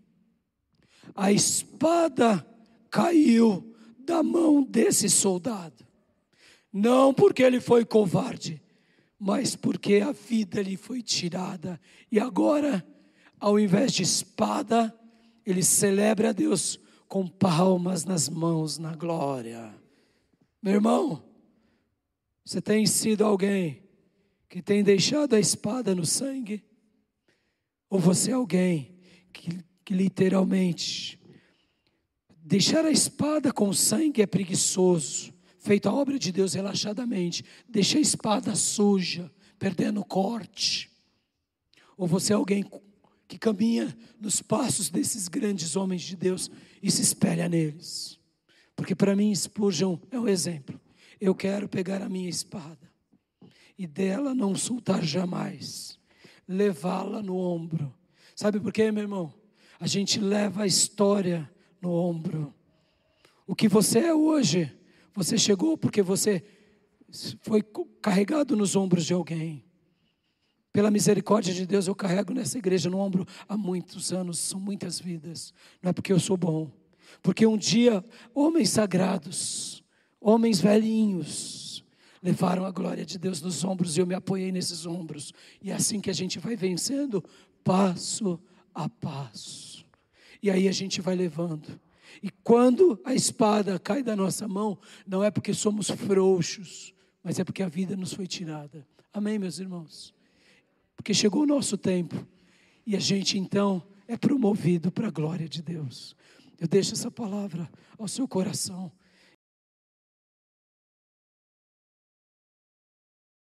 a espada caiu da mão desse soldado, não porque ele foi covarde, mas porque a vida lhe foi tirada. E agora, ao invés de espada, ele celebra a Deus com palmas nas mãos na glória. Meu irmão, você tem sido alguém que tem deixado a espada no sangue? Ou você é alguém que, que literalmente deixar a espada com sangue é preguiçoso? Feito a obra de Deus relaxadamente, deixa a espada suja, perdendo o corte. Ou você é alguém que caminha nos passos desses grandes homens de Deus e se espelha neles. Porque para mim, Spurgeon é um exemplo. Eu quero pegar a minha espada e dela não soltar jamais, levá-la no ombro. Sabe por quê, meu irmão? A gente leva a história no ombro. O que você é hoje, você chegou porque você foi carregado nos ombros de alguém. Pela misericórdia de Deus, eu carrego nessa igreja no ombro há muitos anos, são muitas vidas. Não é porque eu sou bom, porque um dia homens sagrados, homens velhinhos, levaram a glória de Deus nos ombros e eu me apoiei nesses ombros. E é assim que a gente vai vencendo, passo a passo. E aí a gente vai levando. E quando a espada cai da nossa mão, não é porque somos frouxos, mas é porque a vida nos foi tirada. Amém, meus irmãos? Porque chegou o nosso tempo e a gente então é promovido para a glória de Deus. Eu deixo essa palavra ao seu coração.